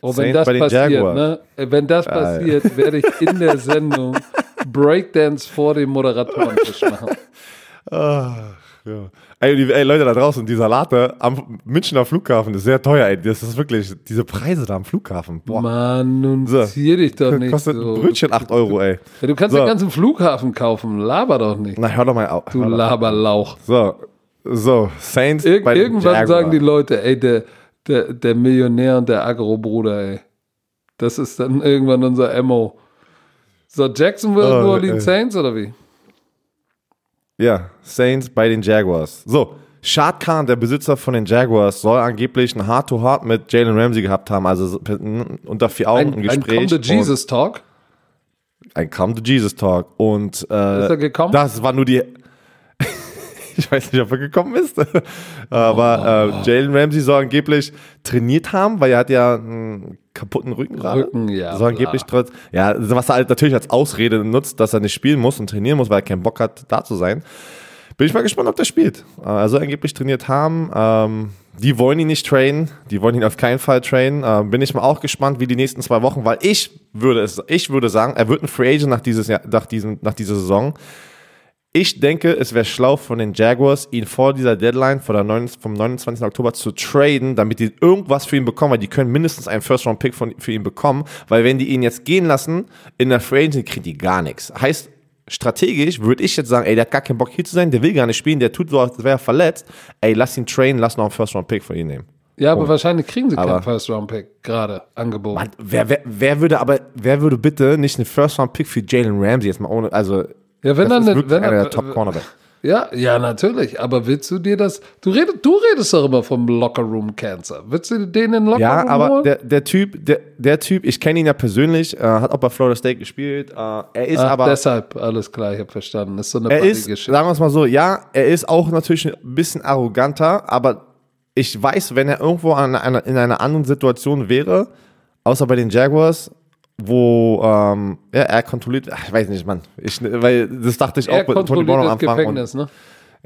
Oh, wenn das passiert, ne? Wenn das passiert, werde ich in der Sendung Breakdance vor dem Moderatoren-Tisch machen. Ach, ja. Ey, ey, Leute da draußen, die Salate am Münchner Flughafen ist sehr teuer, ey. Das ist wirklich, diese Preise da am Flughafen. Boah. Mann, nun so. zieh dich doch nicht Kostet so. ein Brötchen 8 Euro, ey. Ja, du kannst so. den ganzen Flughafen kaufen, laber doch nicht. Na, hör doch mal auf. Du Laberlauch. So, so, Saints Ir Irgendwann Jaguar. sagen die Leute, ey, der, der, der Millionär und der Agro-Bruder, ey. Das ist dann irgendwann unser Mo. So, Jacksonville, oh, New Orleans Saints oder wie? Ja, Saints bei den Jaguars. So, Shad Khan, der Besitzer von den Jaguars, soll angeblich ein Heart-to-Heart mit Jalen Ramsey gehabt haben, also unter vier Augen ein, ein Gespräch. Ein Come to Jesus Talk? Ein Come to Jesus Talk. Und äh, ist er gekommen? das war nur die, ich weiß nicht, ob er gekommen ist. Aber oh. äh, Jalen Ramsey soll angeblich trainiert haben, weil er hat ja einen kaputten Rücken gerade. Rücken, ja. Soll angeblich trotz, ja, was er halt natürlich als Ausrede nutzt, dass er nicht spielen muss und trainieren muss, weil er keinen Bock hat, da zu sein. Bin ich mal gespannt, ob der spielt. Also angeblich trainiert haben. Ähm, die wollen ihn nicht trainen, die wollen ihn auf keinen Fall trainen. Äh, bin ich mal auch gespannt, wie die nächsten zwei Wochen, weil ich würde es, ich würde sagen, er wird ein Free Agent nach dieses Jahr, nach diesem, nach dieser Saison. Ich denke, es wäre schlau von den Jaguars, ihn vor dieser Deadline vor der 9, vom 29. Oktober zu traden, damit die irgendwas für ihn bekommen, weil die können mindestens einen First-Round-Pick für ihn bekommen, weil wenn die ihn jetzt gehen lassen, in der Free Agency kriegen die gar nichts. Heißt, strategisch würde ich jetzt sagen, ey, der hat gar keinen Bock hier zu sein, der will gar nicht spielen, der tut so, als wäre er verletzt. Ey, lass ihn trainen, lass noch einen First-Round-Pick für ihn nehmen. Ja, aber oh. wahrscheinlich kriegen sie aber, keinen First-Round-Pick gerade angeboten. Mann, wer, wer, wer würde aber, wer würde bitte nicht einen First-Round-Pick für Jalen Ramsey jetzt mal ohne, also ja, wenn das dann ist wenn einer der Top Cornerback. Ja, ja, natürlich. Aber willst du dir das? Du redest, du redest doch immer vom Locker Room Cancer. Willst du den in Locker ja, aber der, der Typ, der, der Typ, ich kenne ihn ja persönlich, äh, hat auch bei Florida State gespielt. Äh, er ist Ach, aber deshalb alles klar, ich habe verstanden. Ist so eine er ist, sagen wir es mal so, ja, er ist auch natürlich ein bisschen arroganter, aber ich weiß, wenn er irgendwo an einer, in einer anderen Situation wäre, außer bei den Jaguars, wo ähm, ja, er kontrolliert, ach, ich weiß nicht, Mann. Ich, weil das dachte ich er auch bei Tony Brown am Anfang. Gefängnis, und, ne?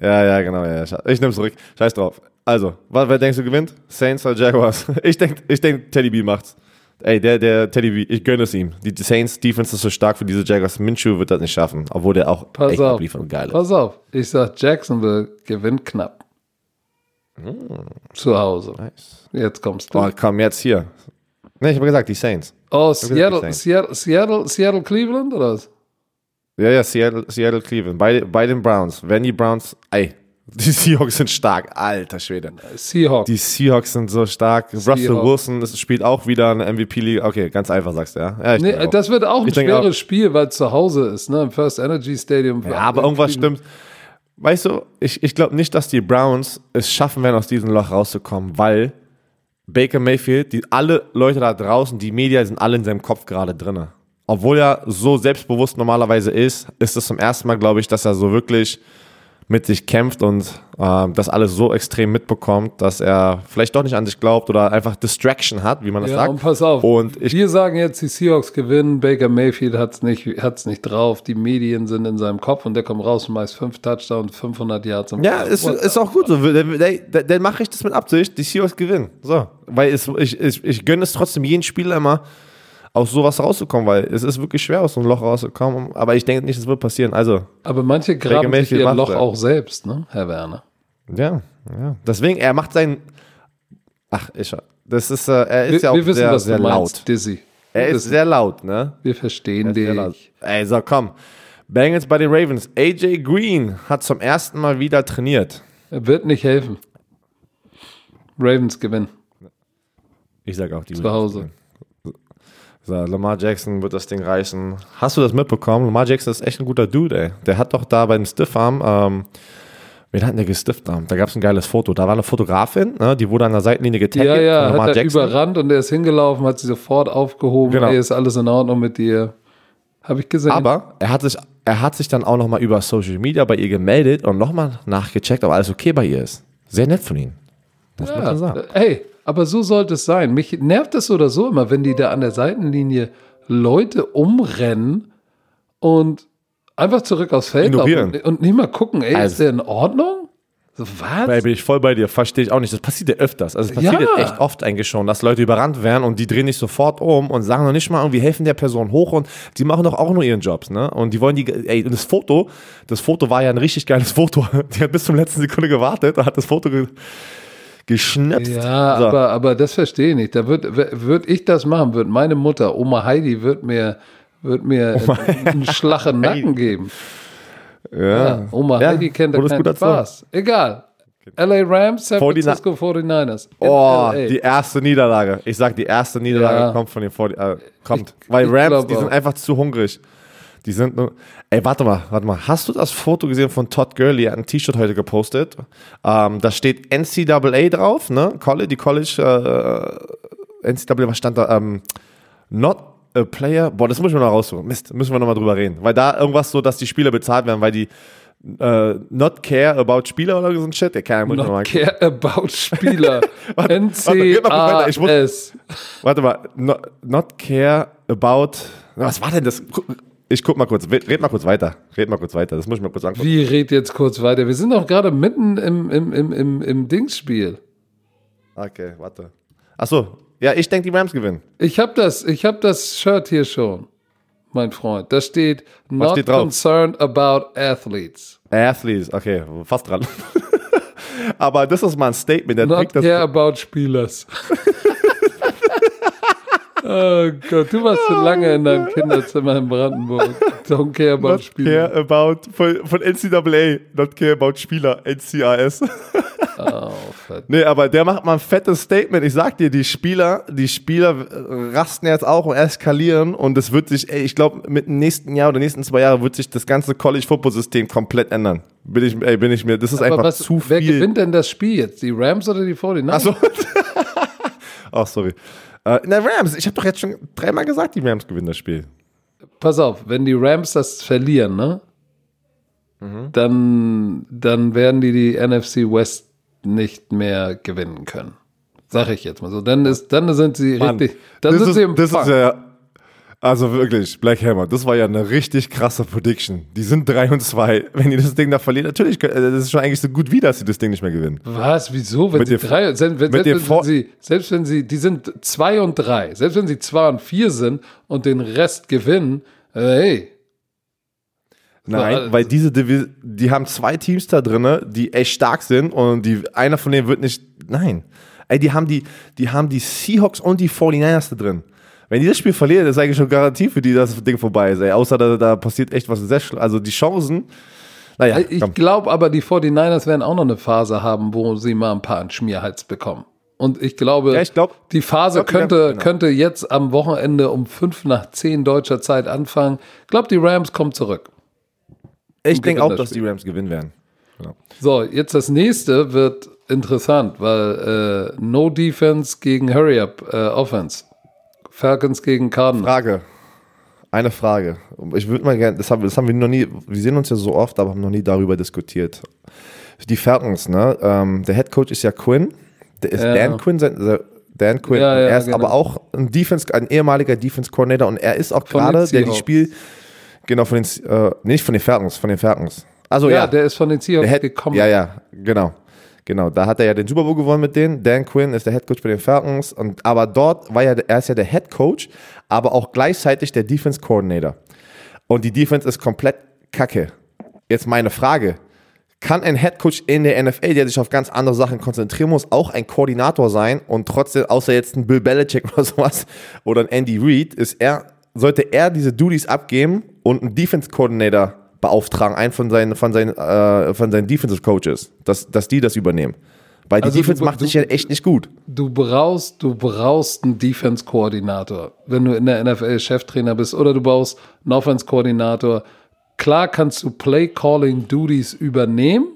Ja, ja, genau. Ja, ich nehme zurück. Scheiß drauf. Also, was, wer denkst du gewinnt? Saints oder Jaguars? Ich denke, ich denk, Teddy B macht's. Ey, der, der Teddy B, ich gönne es ihm. Die Saints Defense ist so stark für diese Jaguars. Minshew wird das nicht schaffen, obwohl der auch Pass echt auf. abliefert und geil ist. Pass auf, ich sag, Jacksonville gewinnt knapp. Mm. Zu Hause. Nice. Jetzt kommst du. Oh, komm, jetzt hier. Ne, ich habe gesagt, die Saints. Oh, Seattle, Seattle, Seattle, Seattle, Cleveland oder was? Ja, ja, Seattle, Seattle, Cleveland. Bei, bei den Browns. Wenn die Browns, ey, die Seahawks sind stark, alter Schwede. Seahawks. Die Seahawks sind so stark. Seahawks. Russell Wilson spielt auch wieder eine MVP-League. Okay, ganz einfach sagst du, ja. ja nee, das wird auch ein ich schweres auch. Spiel, weil es zu Hause ist, ne? Im First Energy Stadium. Ja, aber irgendwas stimmt. Weißt du, ich, ich glaube nicht, dass die Browns es schaffen werden, aus diesem Loch rauszukommen, weil Baker Mayfield, die, alle Leute da draußen, die Medien sind alle in seinem Kopf gerade drin. Obwohl er so selbstbewusst normalerweise ist, ist es zum ersten Mal, glaube ich, dass er so wirklich mit sich kämpft und ähm, das alles so extrem mitbekommt, dass er vielleicht doch nicht an sich glaubt oder einfach Distraction hat, wie man das Ja, sagt. und pass auf. Und Wir sagen jetzt, die Seahawks gewinnen. Baker Mayfield hat's nicht, hat's nicht drauf. Die Medien sind in seinem Kopf und der kommt raus und meist fünf Touchdowns, 500 Yards. ja, ist, ist auch gut so. Dann, dann, dann mache ich das mit Absicht, die Seahawks gewinnen. So. Weil es, ich, ich, ich gönne es trotzdem jeden Spieler immer, aus sowas rauszukommen, weil es ist wirklich schwer, aus so einem Loch rauszukommen. Aber ich denke nicht, es wird passieren. Also, Aber manche graben sich ihr Loch auch selbst, ne, Herr Werner? ja, ja. Deswegen, er macht sein. Ach, ich, das ist, äh, er ist Wir, ja auch wir wissen, sehr, was sehr du meinst, laut. Dizzy. Er ist sehr laut, ne? Wir verstehen laut. dich. Ey, so, komm. Bengals bei den Ravens. AJ Green hat zum ersten Mal wieder trainiert. Er wird nicht helfen. Ravens gewinnen. Ich sag auch die Zu Hause. So, Lamar Jackson wird das Ding reißen. Hast du das mitbekommen? Lamar Jackson ist echt ein guter Dude, ey. Der hat doch da beim Stiffarm, ähm, wen hat der gestifft? Da Da gab es ein geiles Foto. Da war eine Fotografin, ne, die wurde an der Seitenlinie getaggt. Ja, ja, Lamar hat er Jackson. überrannt und er ist hingelaufen, hat sie sofort aufgehoben. Genau. Ey, ist alles in Ordnung mit dir. Habe ich gesehen. Aber er hat sich, er hat sich dann auch nochmal über Social Media bei ihr gemeldet und nochmal nachgecheckt, ob alles okay bei ihr ist. Sehr nett von ihm. Muss man ja, sagen. äh, ey, aber so sollte es sein. Mich nervt es oder so immer, wenn die da an der Seitenlinie Leute umrennen und einfach zurück aufs Feld Ignorieren. und, und nicht mal gucken, ey, ist Also- der in Ordnung? So, was? Da bin ich voll bei dir, verstehe ich auch nicht. Das passiert ja öfters. Also es passiert Ja. echt oft eigentlich schon, dass Leute überrannt werden und die drehen sich sofort um und sagen noch nicht mal irgendwie, helfen der Person hoch und die machen doch auch nur ihren Jobs, ne? Und die wollen die, ey, das Foto, das Foto war ja ein richtig geiles Foto. Die hat bis zum letzten Sekunde gewartet und hat das Foto geschnipst. Ja, So. aber, aber das verstehe ich nicht. Da würde würd ich das machen, würde meine Mutter, Oma Heidi, wird mir, wird mir einen Schlag im Nacken geben. Ja, Oma Ja, Heidi kennt da keinen. Spaß. Egal. LA Rams, San 49 Francisco 49ers. In Oh, die erste Niederlage. Ich sag, die erste Niederlage Ja. kommt von den 40, äh, kommt. Weil ich Rams, glaub die sind einfach zu hungrig. Die sind nur. Ey, warte mal, warte mal. Hast du das Foto gesehen von Todd Gurley? Er hat ein T-Shirt heute gepostet. Ähm, da steht NCAA drauf, ne? College, die College, äh, NCAA, was stand da? Ähm, not a player. Boah, das muss ich mal noch raussuchen. Mist, müssen wir nochmal drüber reden. Weil da irgendwas so, dass die Spieler bezahlt werden, weil die äh, not care about Spieler oder so ein Shit. Der kann mal Not care about Spieler. warte, NCAS. Warte mal, not, not care about. Was war denn das? Ich guck mal kurz, red mal kurz weiter. Red mal kurz weiter. Das muss ich mal kurz angucken. Wie red jetzt kurz weiter? Wir sind doch gerade mitten im, im, im, im, im Dingsspiel. Okay, warte. Achso, ja, ich denke, die Rams gewinnen. Ich habe das, ich hab das Shirt hier schon, mein Freund. Da steht Not steht drauf? concerned about athletes. Athletes, okay, fast dran. Aber das ist mal ein Statement. Der Not das, care about Spielers. oh Gott, du warst so lange in deinem Kinderzimmer in Brandenburg. Don't care about not Spieler. care about von, von NCAA, not care about Spieler, NCAS. Oh, verdammt. Nee, aber der macht mal ein fettes Statement. Ich sag dir, die Spieler, die Spieler rasten jetzt auch und eskalieren und es wird sich, ey, ich glaube, mit dem nächsten Jahr oder nächsten zwei Jahren wird sich das ganze College-Football-System komplett ändern. Bin ich, ey, bin ich mir, das ist Aber einfach was, zu wer viel. gewinnt denn das Spiel jetzt? Die Rams oder die 49ers? Achso. Ach, sorry. Äh, na, Rams, ich habe doch jetzt schon dreimal gesagt, die Rams gewinnen das Spiel. Pass auf, wenn die Rams das verlieren, ne? Mhm. Dann, dann werden die die NFC West nicht mehr gewinnen können. Sag ich jetzt mal so. Dann, ist, dann sind sie Mann, richtig. Dann das sind ist, sie im das Fang. ist ja, also wirklich, Black Hammer, das war ja eine richtig krasse Prediction. Die sind 3 und 2. Wenn die das Ding da verlieren, natürlich, äh, das ist schon eigentlich so gut wie, dass sie das Ding nicht mehr gewinnen. Was? Wieso? Wenn Mit sie dem- drei, selbst, wenn, sie, selbst wenn sie, die sind zwei und drei, selbst wenn sie zwei und vier sind und den Rest gewinnen, äh, hey, Nein, weil diese Divi die haben zwei Teams da drinne, die echt stark sind und die einer von denen wird nicht. Nein. Ey, die haben die, die haben die Seahawks und die 49ers da drin. Wenn die das Spiel verlieren, ist eigentlich schon Garantie für die, dass das Ding vorbei ist. Ey. Außer da, da passiert echt was sehr schl- Also die Chancen. Naja, ich glaube aber, die 49ers werden auch noch eine Phase haben, wo sie mal ein paar an Schmierhals bekommen. Und ich glaube, Ja, ich glaub- die Phase glaub, die könnte, werden- genau. könnte jetzt am Wochenende um fünf nach zehn deutscher Zeit anfangen. Ich glaube, die Rams kommen zurück. ich denke auch, das dass die Rams gewinnen werden. Genau. So, jetzt das nächste wird interessant, weil äh, No Defense gegen Hurry Up äh, Offense. Falcons gegen Cardinals. Frage. Eine Frage. Ich würde mal gerne, das haben, das haben wir noch nie, wir sehen uns ja so oft, aber haben noch nie darüber diskutiert. Die Falcons, ne? Ähm, der Head Coach ist ja Quinn. Der ist Ja. Dan Quinn, sein, Dan Quinn. Ja, ja, er ist genau. aber auch ein Defense, ein ehemaliger Defense Coordinator und er ist auch gerade, der die. Spiel, genau von den, äh, nicht von den Falcons, von den Falcons. Also Ja, der ist von den Seahawks gekommen. Ja, ja, genau. Genau, da hat er ja den Super Bowl gewonnen mit denen. Dan Quinn ist der Head Coach bei den Falcons. Und, aber dort war ja, er ist ja der Head Coach, aber auch gleichzeitig der Defense Coordinator. Und die Defense ist komplett kacke. Jetzt meine Frage. Kann ein Head Coach in der NFL, der sich auf ganz andere Sachen konzentrieren muss, auch ein Koordinator sein und trotzdem, außer jetzt ein Bill Belichick oder sowas oder ein Andy Reid, ist er, sollte er diese Duties abgeben und einen Defense Coordinator beauftragen, einen von seinen, von seinen, äh, von seinen Defensive Coaches, dass, dass die das übernehmen. Weil die Also du- Defense macht du- sich ja echt nicht gut. Du brauchst, du brauchst einen Defense-Koordinator, wenn du in der NFL Cheftrainer bist, oder du brauchst einen Offense-Koordinator. Klar kannst du Play-Calling-Duties übernehmen,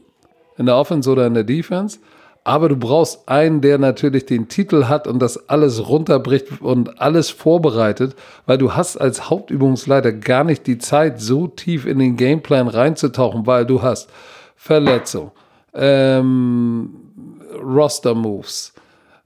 in der Offense oder in der Defense, aber du brauchst einen, der natürlich den Titel hat und das alles runterbricht und alles vorbereitet, weil du hast als Hauptübungsleiter gar nicht die Zeit, so tief in den Gameplan reinzutauchen, weil du hast Verletzung, ähm, Roster-Moves,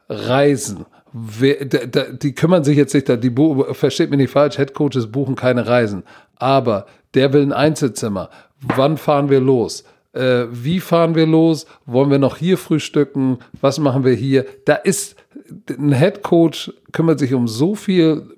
Reisen. Die kümmern sich jetzt nicht, da, die versteht mich nicht falsch, Headcoaches buchen keine Reisen. Aber der will ein Einzelzimmer. Wann fahren wir los? Äh, wie fahren wir los? Wollen wir noch hier frühstücken? Was machen wir hier? Da ist ein Headcoach kümmert sich um so viel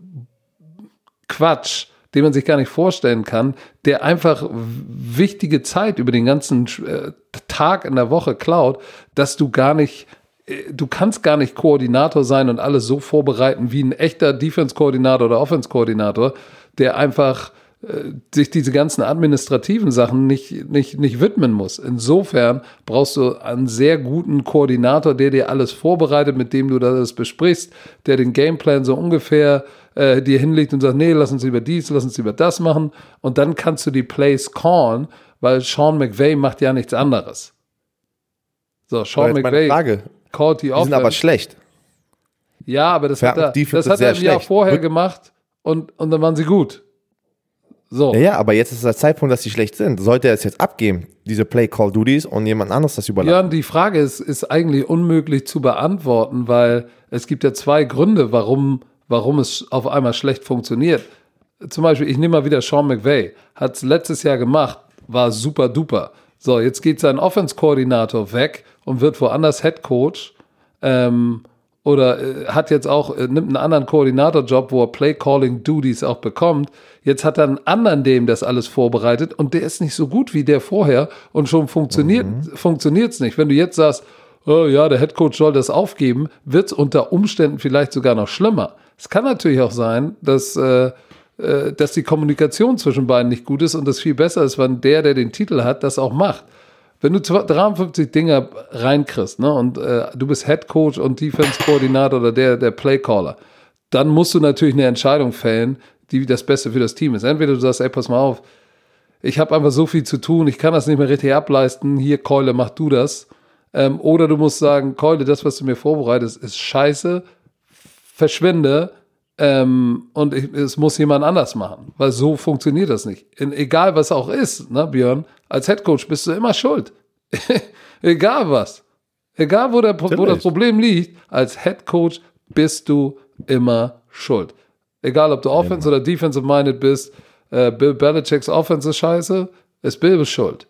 Quatsch, den man sich gar nicht vorstellen kann, der einfach wichtige Zeit über den ganzen äh, Tag in der Woche klaut, dass du gar nicht, äh, du kannst gar nicht Koordinator sein und alles so vorbereiten wie ein echter Defense-Koordinator oder Offense-Koordinator, der einfach sich diese ganzen administrativen Sachen nicht, nicht, nicht widmen muss. Insofern brauchst du einen sehr guten Koordinator, der dir alles vorbereitet, mit dem du das besprichst, der den Gameplan so ungefähr äh, dir hinlegt und sagt, nee, lass uns lieber dies, lass uns lieber das machen. Und dann kannst du die Plays callen, weil Sean McVay macht ja nichts anderes. So, Sean McVay Frage. callt die Die sind aber Offense. schlecht. Ja, aber das hat Falcons er, das hat er im Jahr schlecht. vorher Wird- gemacht und, und dann waren sie gut. So. Ja, ja, aber jetzt ist der Zeitpunkt, dass sie schlecht sind. Sollte er es jetzt abgeben, diese Play-Call-Duties und jemand anderes das überlassen? Jörn, die Frage ist, ist eigentlich unmöglich zu beantworten, weil es gibt ja zwei Gründe, warum, warum es auf einmal schlecht funktioniert. Zum Beispiel, ich nehme mal wieder Sean McVay, hat es letztes Jahr gemacht, war super duper. So, jetzt geht sein Offense-Koordinator weg und wird woanders Head Coach. Ähm, oder äh, hat jetzt auch, äh, nimmt einen anderen Koordinatorjob, wo er Play-Calling-Duties auch bekommt. Jetzt hat er einen anderen, dem das alles vorbereitet und der ist nicht so gut wie der vorher und schon funktioniert funktioniert's nicht. Wenn du jetzt sagst, oh ja, der Headcoach soll das aufgeben, wird's unter Umständen vielleicht sogar noch schlimmer. Es kann natürlich auch sein, dass, äh, äh, dass die Kommunikation zwischen beiden nicht gut ist und es viel besser ist, wenn der, der den Titel hat, das auch macht. Wenn du 53 Dinger reinkriegst, ne, und äh, du bist Head Coach und Defense-Koordinator oder der, der Playcaller, dann musst du natürlich eine Entscheidung fällen, die das Beste für das Team ist. Entweder du sagst, ey, pass mal auf, ich habe einfach so viel zu tun, ich kann das nicht mehr richtig ableisten, hier, Keule, mach du das. Ähm, oder du musst sagen, Keule, das, was du mir vorbereitest, ist scheiße, verschwinde ähm, und ich, es muss jemand anders machen, weil so funktioniert das nicht. In, egal was auch ist, ne, Björn, als Headcoach bist du immer schuld. egal was. Egal, wo, der, wo das. Problem liegt, als Headcoach bist du immer schuld. Egal, ob du Offense oder Defensive minded bist, äh, Bill Belichicks Offense ist scheiße, ist Bill schuld.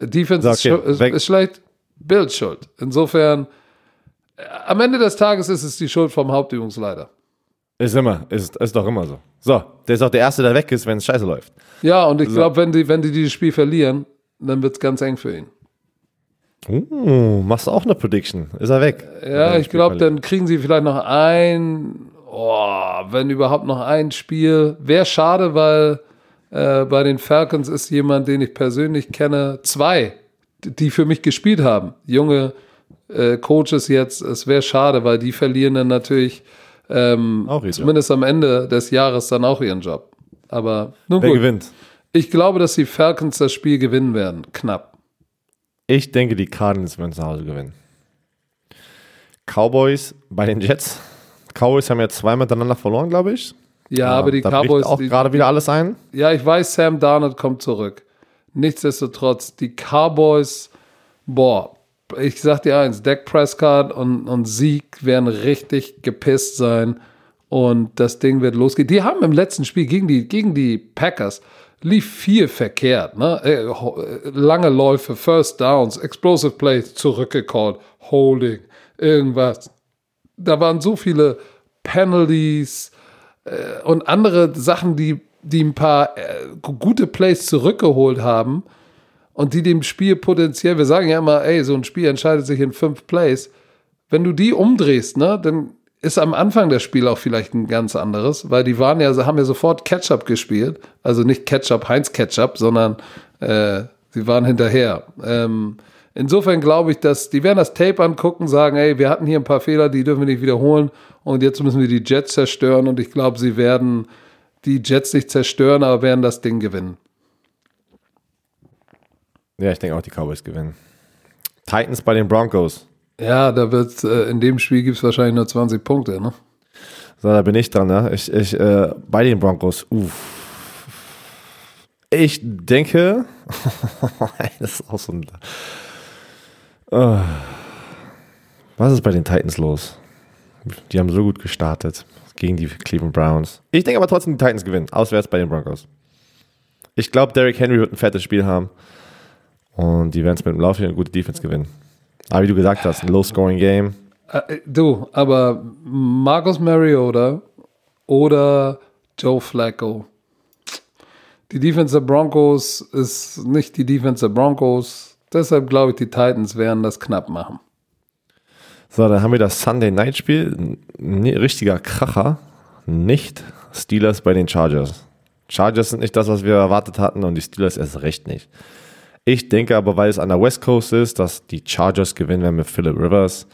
Defense ist, ist, ist schlecht, Bill schuld. Insofern, äh, am Ende des Tages ist es die Schuld vom Hauptübungsleiter. Ist immer, ist, ist doch immer so. So, der ist auch der Erste, der weg ist, wenn es scheiße läuft. Ja, und ich glaube, wenn die, wenn die dieses Spiel verlieren, dann wird es ganz eng für ihn. Uh, machst du auch eine Prediction? Ist er weg? Ja, ich glaube, dann kriegen sie vielleicht noch ein, oh, wenn überhaupt noch ein Spiel. Wäre schade, weil äh, bei den Falcons ist jemand, den ich persönlich kenne, zwei, die für mich gespielt haben. Junge äh, Coaches jetzt. Es wäre schade, weil die verlieren dann natürlich ähm, Job. zumindest am Ende des Jahres dann auch ihren Job. Aber nun Wer gut. gewinnt? Ich glaube, dass die Falcons das Spiel gewinnen werden. Knapp. Ich denke, die Cardinals werden zu Hause gewinnen. Cowboys bei den Jets. Cowboys haben ja zwei miteinander verloren, glaube ich. Ja, aber die da Cowboys. auch gerade wieder alles ein. ja, ich weiß, Sam Darnold kommt zurück. Nichtsdestotrotz, die Cowboys, boah, ich sag dir eins, Dak Prescott und, und Sieg werden richtig gepisst sein und das Ding wird losgehen. Die haben im letzten Spiel gegen die, gegen die Packers lief viel verkehrt, ne? Äh, äh, Lange Läufe, First Downs, Explosive Plays, zurückgecallt, Holding, irgendwas. Da waren so viele Penalties äh, und andere Sachen, die, die ein paar äh, gu- gute Plays zurückgeholt haben und die dem Spiel potenziell, wir sagen ja immer, ey, so ein Spiel entscheidet sich in fünf Plays. Wenn du die umdrehst, ne, dann ist am Anfang das Spiel auch vielleicht ein ganz anderes, weil die waren ja, haben ja sofort Ketchup gespielt. Also nicht Ketchup, Heinz Ketchup, sondern äh, sie waren hinterher. Ähm, insofern glaube ich, dass die werden das Tape angucken, sagen, ey, wir hatten hier ein paar Fehler, die dürfen wir nicht wiederholen und jetzt müssen wir die Jets zerstören und ich glaube, sie werden die Jets nicht zerstören, aber werden das Ding gewinnen. Ja, ich denke auch, die Cowboys gewinnen. Titans bei den Broncos. Ja, da wird äh, in dem Spiel gibt es wahrscheinlich nur 20 Punkte, ne? So, da bin ich dran, ne? Ich, ich, äh, bei den Broncos, uff. Ich denke, das ist auch so ein. Äh, was ist bei den Titans los? Die haben so gut gestartet gegen die Cleveland Browns. Ich denke aber trotzdem, die Titans gewinnen. Auswärts bei den Broncos. Ich glaube, Derrick Henry wird ein fettes Spiel haben. Und die werden es mit dem Lauf hier eine gute Defense gewinnen. Aber wie du gesagt hast, ein Low-Scoring-Game. Äh, du, aber Marcus Mariota oder Joe Flacco. Die Defense der Broncos ist nicht die Defense der Broncos. Deshalb glaube ich, die Titans werden das knapp machen. So, dann haben wir das Sunday Night Spiel. Ein ne- richtiger Kracher. Nicht Steelers bei den Chargers. Chargers sind nicht das, was wir erwartet hatten und die Steelers erst recht nicht. Ich denke aber, weil es an der West Coast ist, dass die Chargers gewinnen werden mit Philip Rivers.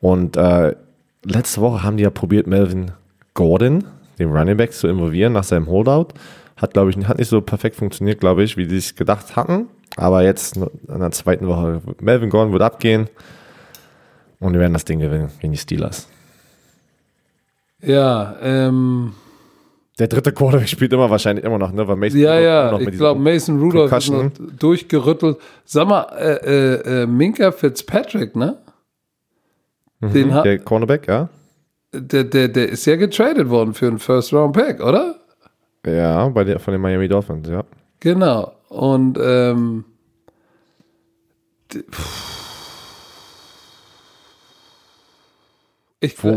Und äh, letzte Woche haben die ja probiert, Melvin Gordon, den Running Back, zu involvieren nach seinem Holdout. Hat, glaube ich, hat nicht so perfekt funktioniert, glaube ich, wie die es gedacht hatten. Aber jetzt in der zweiten Woche, Melvin Gordon wird abgehen. Und wir werden das Ding gewinnen gegen die Steelers. Ja, ähm, Der dritte Quarterback spielt immer wahrscheinlich immer noch, ne? Weil Mason ja, ja. noch Ich glaube, Mason Rudolph ist noch Concussion. durchgerüttelt. Sag mal, äh, äh, äh, Minka Fitzpatrick, ne? Den hat, Der Cornerback, ja? der, der, der ist ja getradet worden für einen First-Round-Pick, oder? Ja, bei der, von den Miami Dolphins, ja. Genau. Und ähm, ich, Wo-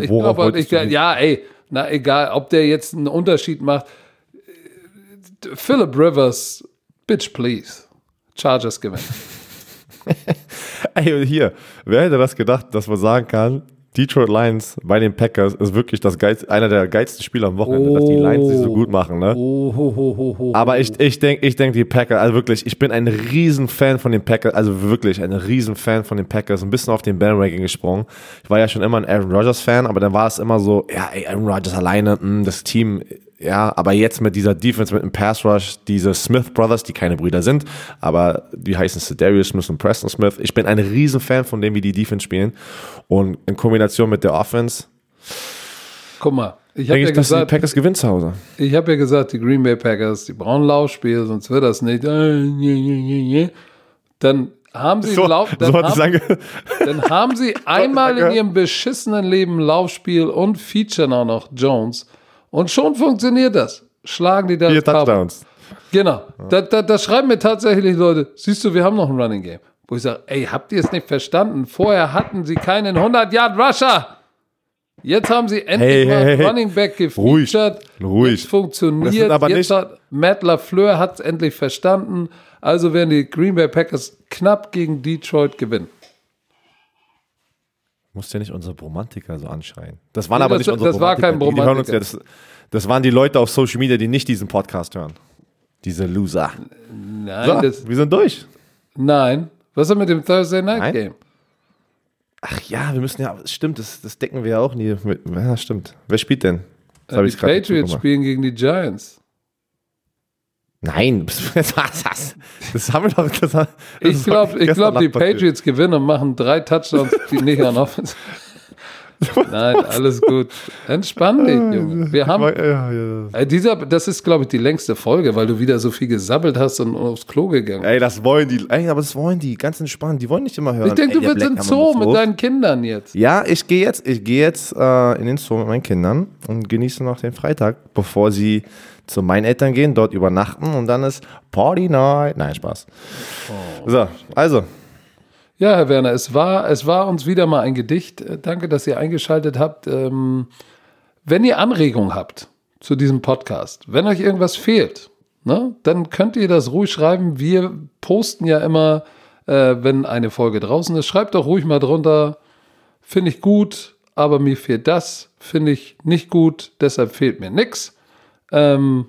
ich glaube, ja, ey, na egal, ob der jetzt einen Unterschied macht. Philip Rivers, bitch please. Chargers gewinnen. Ey, hier, wer hätte das gedacht, dass man sagen kann, Detroit Lions bei den Packers ist wirklich das geilste, einer der geilsten Spieler am Wochenende, dass die Lions sich so gut machen, ne? Oh, ho, ho, ho, ho. Aber ich, ich denke, ich denk, die Packers, also wirklich, ich bin ein Riesenfan von den Packers, also wirklich ein Riesenfan von den Packers, ein bisschen auf den Bandwagon gesprungen. Ich war ja schon immer ein Aaron Rodgers Fan, aber dann war es immer so, ja, ey, Aaron Rodgers alleine, mh, das Team, ja, aber jetzt mit dieser Defense, mit dem Pass Rush, diese Smith Brothers, die keine Brüder sind, aber die heißen Cedarius Smith und Preston Smith. Ich bin ein Riesenfan von dem, wie die Defense spielen. Und in Kombination mit der Offense, Guck mal, ich habe ja dass die gesagt, Packers gewinnen zu Hause. Ich habe ja gesagt, die Green Bay Packers, die brauchen Laufspiel, sonst wird das nicht. Äh. Dann haben sie So, Lauf, dann, so haben, dann haben sie einmal in ihrem beschissenen Leben Laufspiel und featuren auch noch Jones. Und schon funktioniert das. Schlagen die da Vier. Touchdowns. Genau. Da, da, da schreiben mir tatsächlich Leute, siehst du, wir haben noch ein Running Game. Wo ich sage, ey, habt ihr es nicht verstanden? Vorher hatten sie keinen 100-Yard-Rusher. Jetzt haben sie endlich Hey, mal hey, hey. Running Back Ruhig, gefeatured. ruhig. Jetzt funktioniert. Das Jetzt nicht- hat Matt LaFleur hat es endlich verstanden. Also werden die Green Bay Packers knapp gegen Detroit gewinnen. Musst ja nicht unsere Bromantiker so anschreien. Das waren Nee, aber das- nicht unsere das war kein Die, die Bromantiker. ja, das, das waren die Leute auf Social Media, die nicht diesen Podcast hören. Diese Loser. Nein, So, das, wir sind durch. nein. Was ist mit dem Thursday Night Nein. Game? Ach ja, wir müssen ja, stimmt, das, das decken wir ja auch nie. Mit, ja, stimmt. Wer spielt denn? Das die ich grad nicht Patriots spielen gegen die Giants. Nein, was, was, das haben wir doch. Das, das Ich glaube, glaub, die. Patriots gewinnen und machen drei Touchdowns, die nicht an Offense. Nein, alles gut. Entspann dich, Junge. Wir haben. Ja, ja. Äh, dieser, das ist, glaube ich, die längste Folge, weil du wieder so viel gesabbelt hast und aufs Klo gegangen Ey, das wollen die. Ey, aber das wollen die. Ganz entspannt. Die wollen nicht immer hören. Ich denke, du willst in Black Zoo mit deinen Kindern jetzt. Ja, ich gehe jetzt, ich gehe jetzt äh, in den Zoo mit meinen Kindern und genieße noch den Freitag, bevor sie zu meinen Eltern gehen, dort übernachten und dann ist Party Night. Nein, Spaß. So, also, Ja, Herr Werner, es war, es war uns wieder mal ein Gedicht. Äh, Danke, dass ihr eingeschaltet habt. Ähm, wenn ihr Anregungen habt zu diesem Podcast, wenn euch irgendwas fehlt, ne, dann könnt ihr das ruhig schreiben. Wir posten ja immer, äh, wenn eine Folge draußen ist. Schreibt doch ruhig mal drunter. Finde ich gut, aber mir fehlt das. Finde ich nicht gut, deshalb fehlt mir nix. Ähm,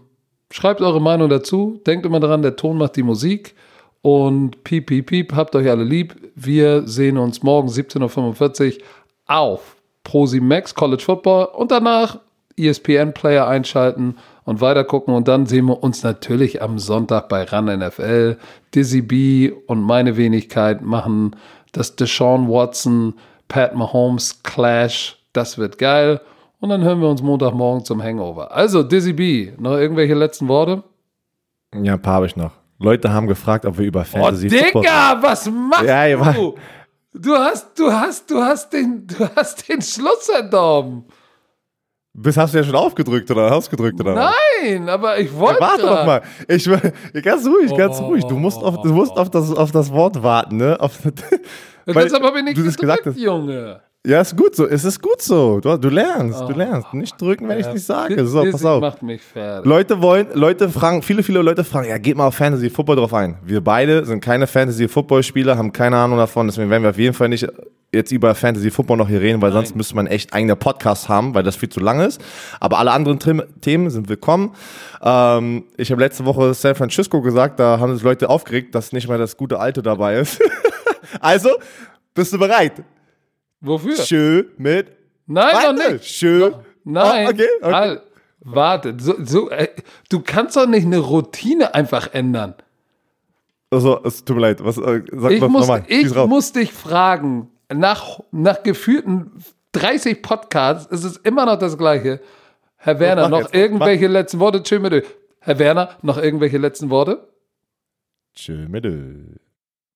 schreibt eure Meinung dazu. Denkt immer daran, der Ton macht die Musik. Und piep, piep, piep, habt euch alle lieb. Wir sehen uns morgen 17.45 Uhr auf ProSimax College Football und danach E ESPN Player einschalten und weiter gucken. Und dann sehen wir uns natürlich am Sonntag bei RAN NFL. Dizzy B und meine Wenigkeit machen das Deshaun Watson, Pat Mahomes Clash. Das wird geil. Und dann hören wir uns Montagmorgen zum Hangover. Also, Dizzy B, noch irgendwelche letzten Worte? ja, ein paar habe ich noch. Leute haben gefragt, ob wir über Oh, Fantasy Football. Digga, was machst Ja, ja, du? Du hast, du hast, du hast den, du hast den Schluss verdorben. Bis hast du ja schon aufgedrückt oder ausgedrückt oder? Nein, aber ich wollte. Warte doch mal. Ich, ganz ruhig, ganz Oh. ruhig. Du musst auf, du musst auf, das, auf das Wort warten, ne? Auf, du das gesagt gedrückt, hast. Junge. Ja, ist gut so. Es ist gut so. Du, du lernst, du lernst. Nicht drücken, wenn ich nicht sage. So, pass auf. macht mich. Leute wollen, Leute fragen, viele, viele Leute fragen, ja, geht mal auf Fantasy Football drauf ein. Wir beide sind keine Fantasy Football Spieler, haben keine Ahnung davon, deswegen werden wir auf jeden Fall nicht jetzt über Fantasy Football noch hier reden, weil sonst müsste man echt eigene Podcasts haben, weil das viel zu lang ist. Aber alle anderen Trim- Themen sind willkommen. Ähm, ich habe letzte Woche San Francisco gesagt, da haben sich Leute aufgeregt, dass nicht mal das gute Alte dabei ist. also, bist du bereit? Wofür? Schön mit Nein, noch Weiter. nicht. Schön. Nein. Ah, okay, okay. Halt. Warte. So, so, äh, du kannst doch nicht eine Routine einfach ändern. Also, es tut mir leid. Was, äh, sag Ich, muss, nochmal. ich muss dich fragen, nach, nach geführten 30 Podcasts ist es immer noch das Gleiche. Herr Werner, mach noch jetzt, irgendwelche letzten Worte? Tschö mit. Herr Werner, noch irgendwelche letzten Worte? Tschö mit.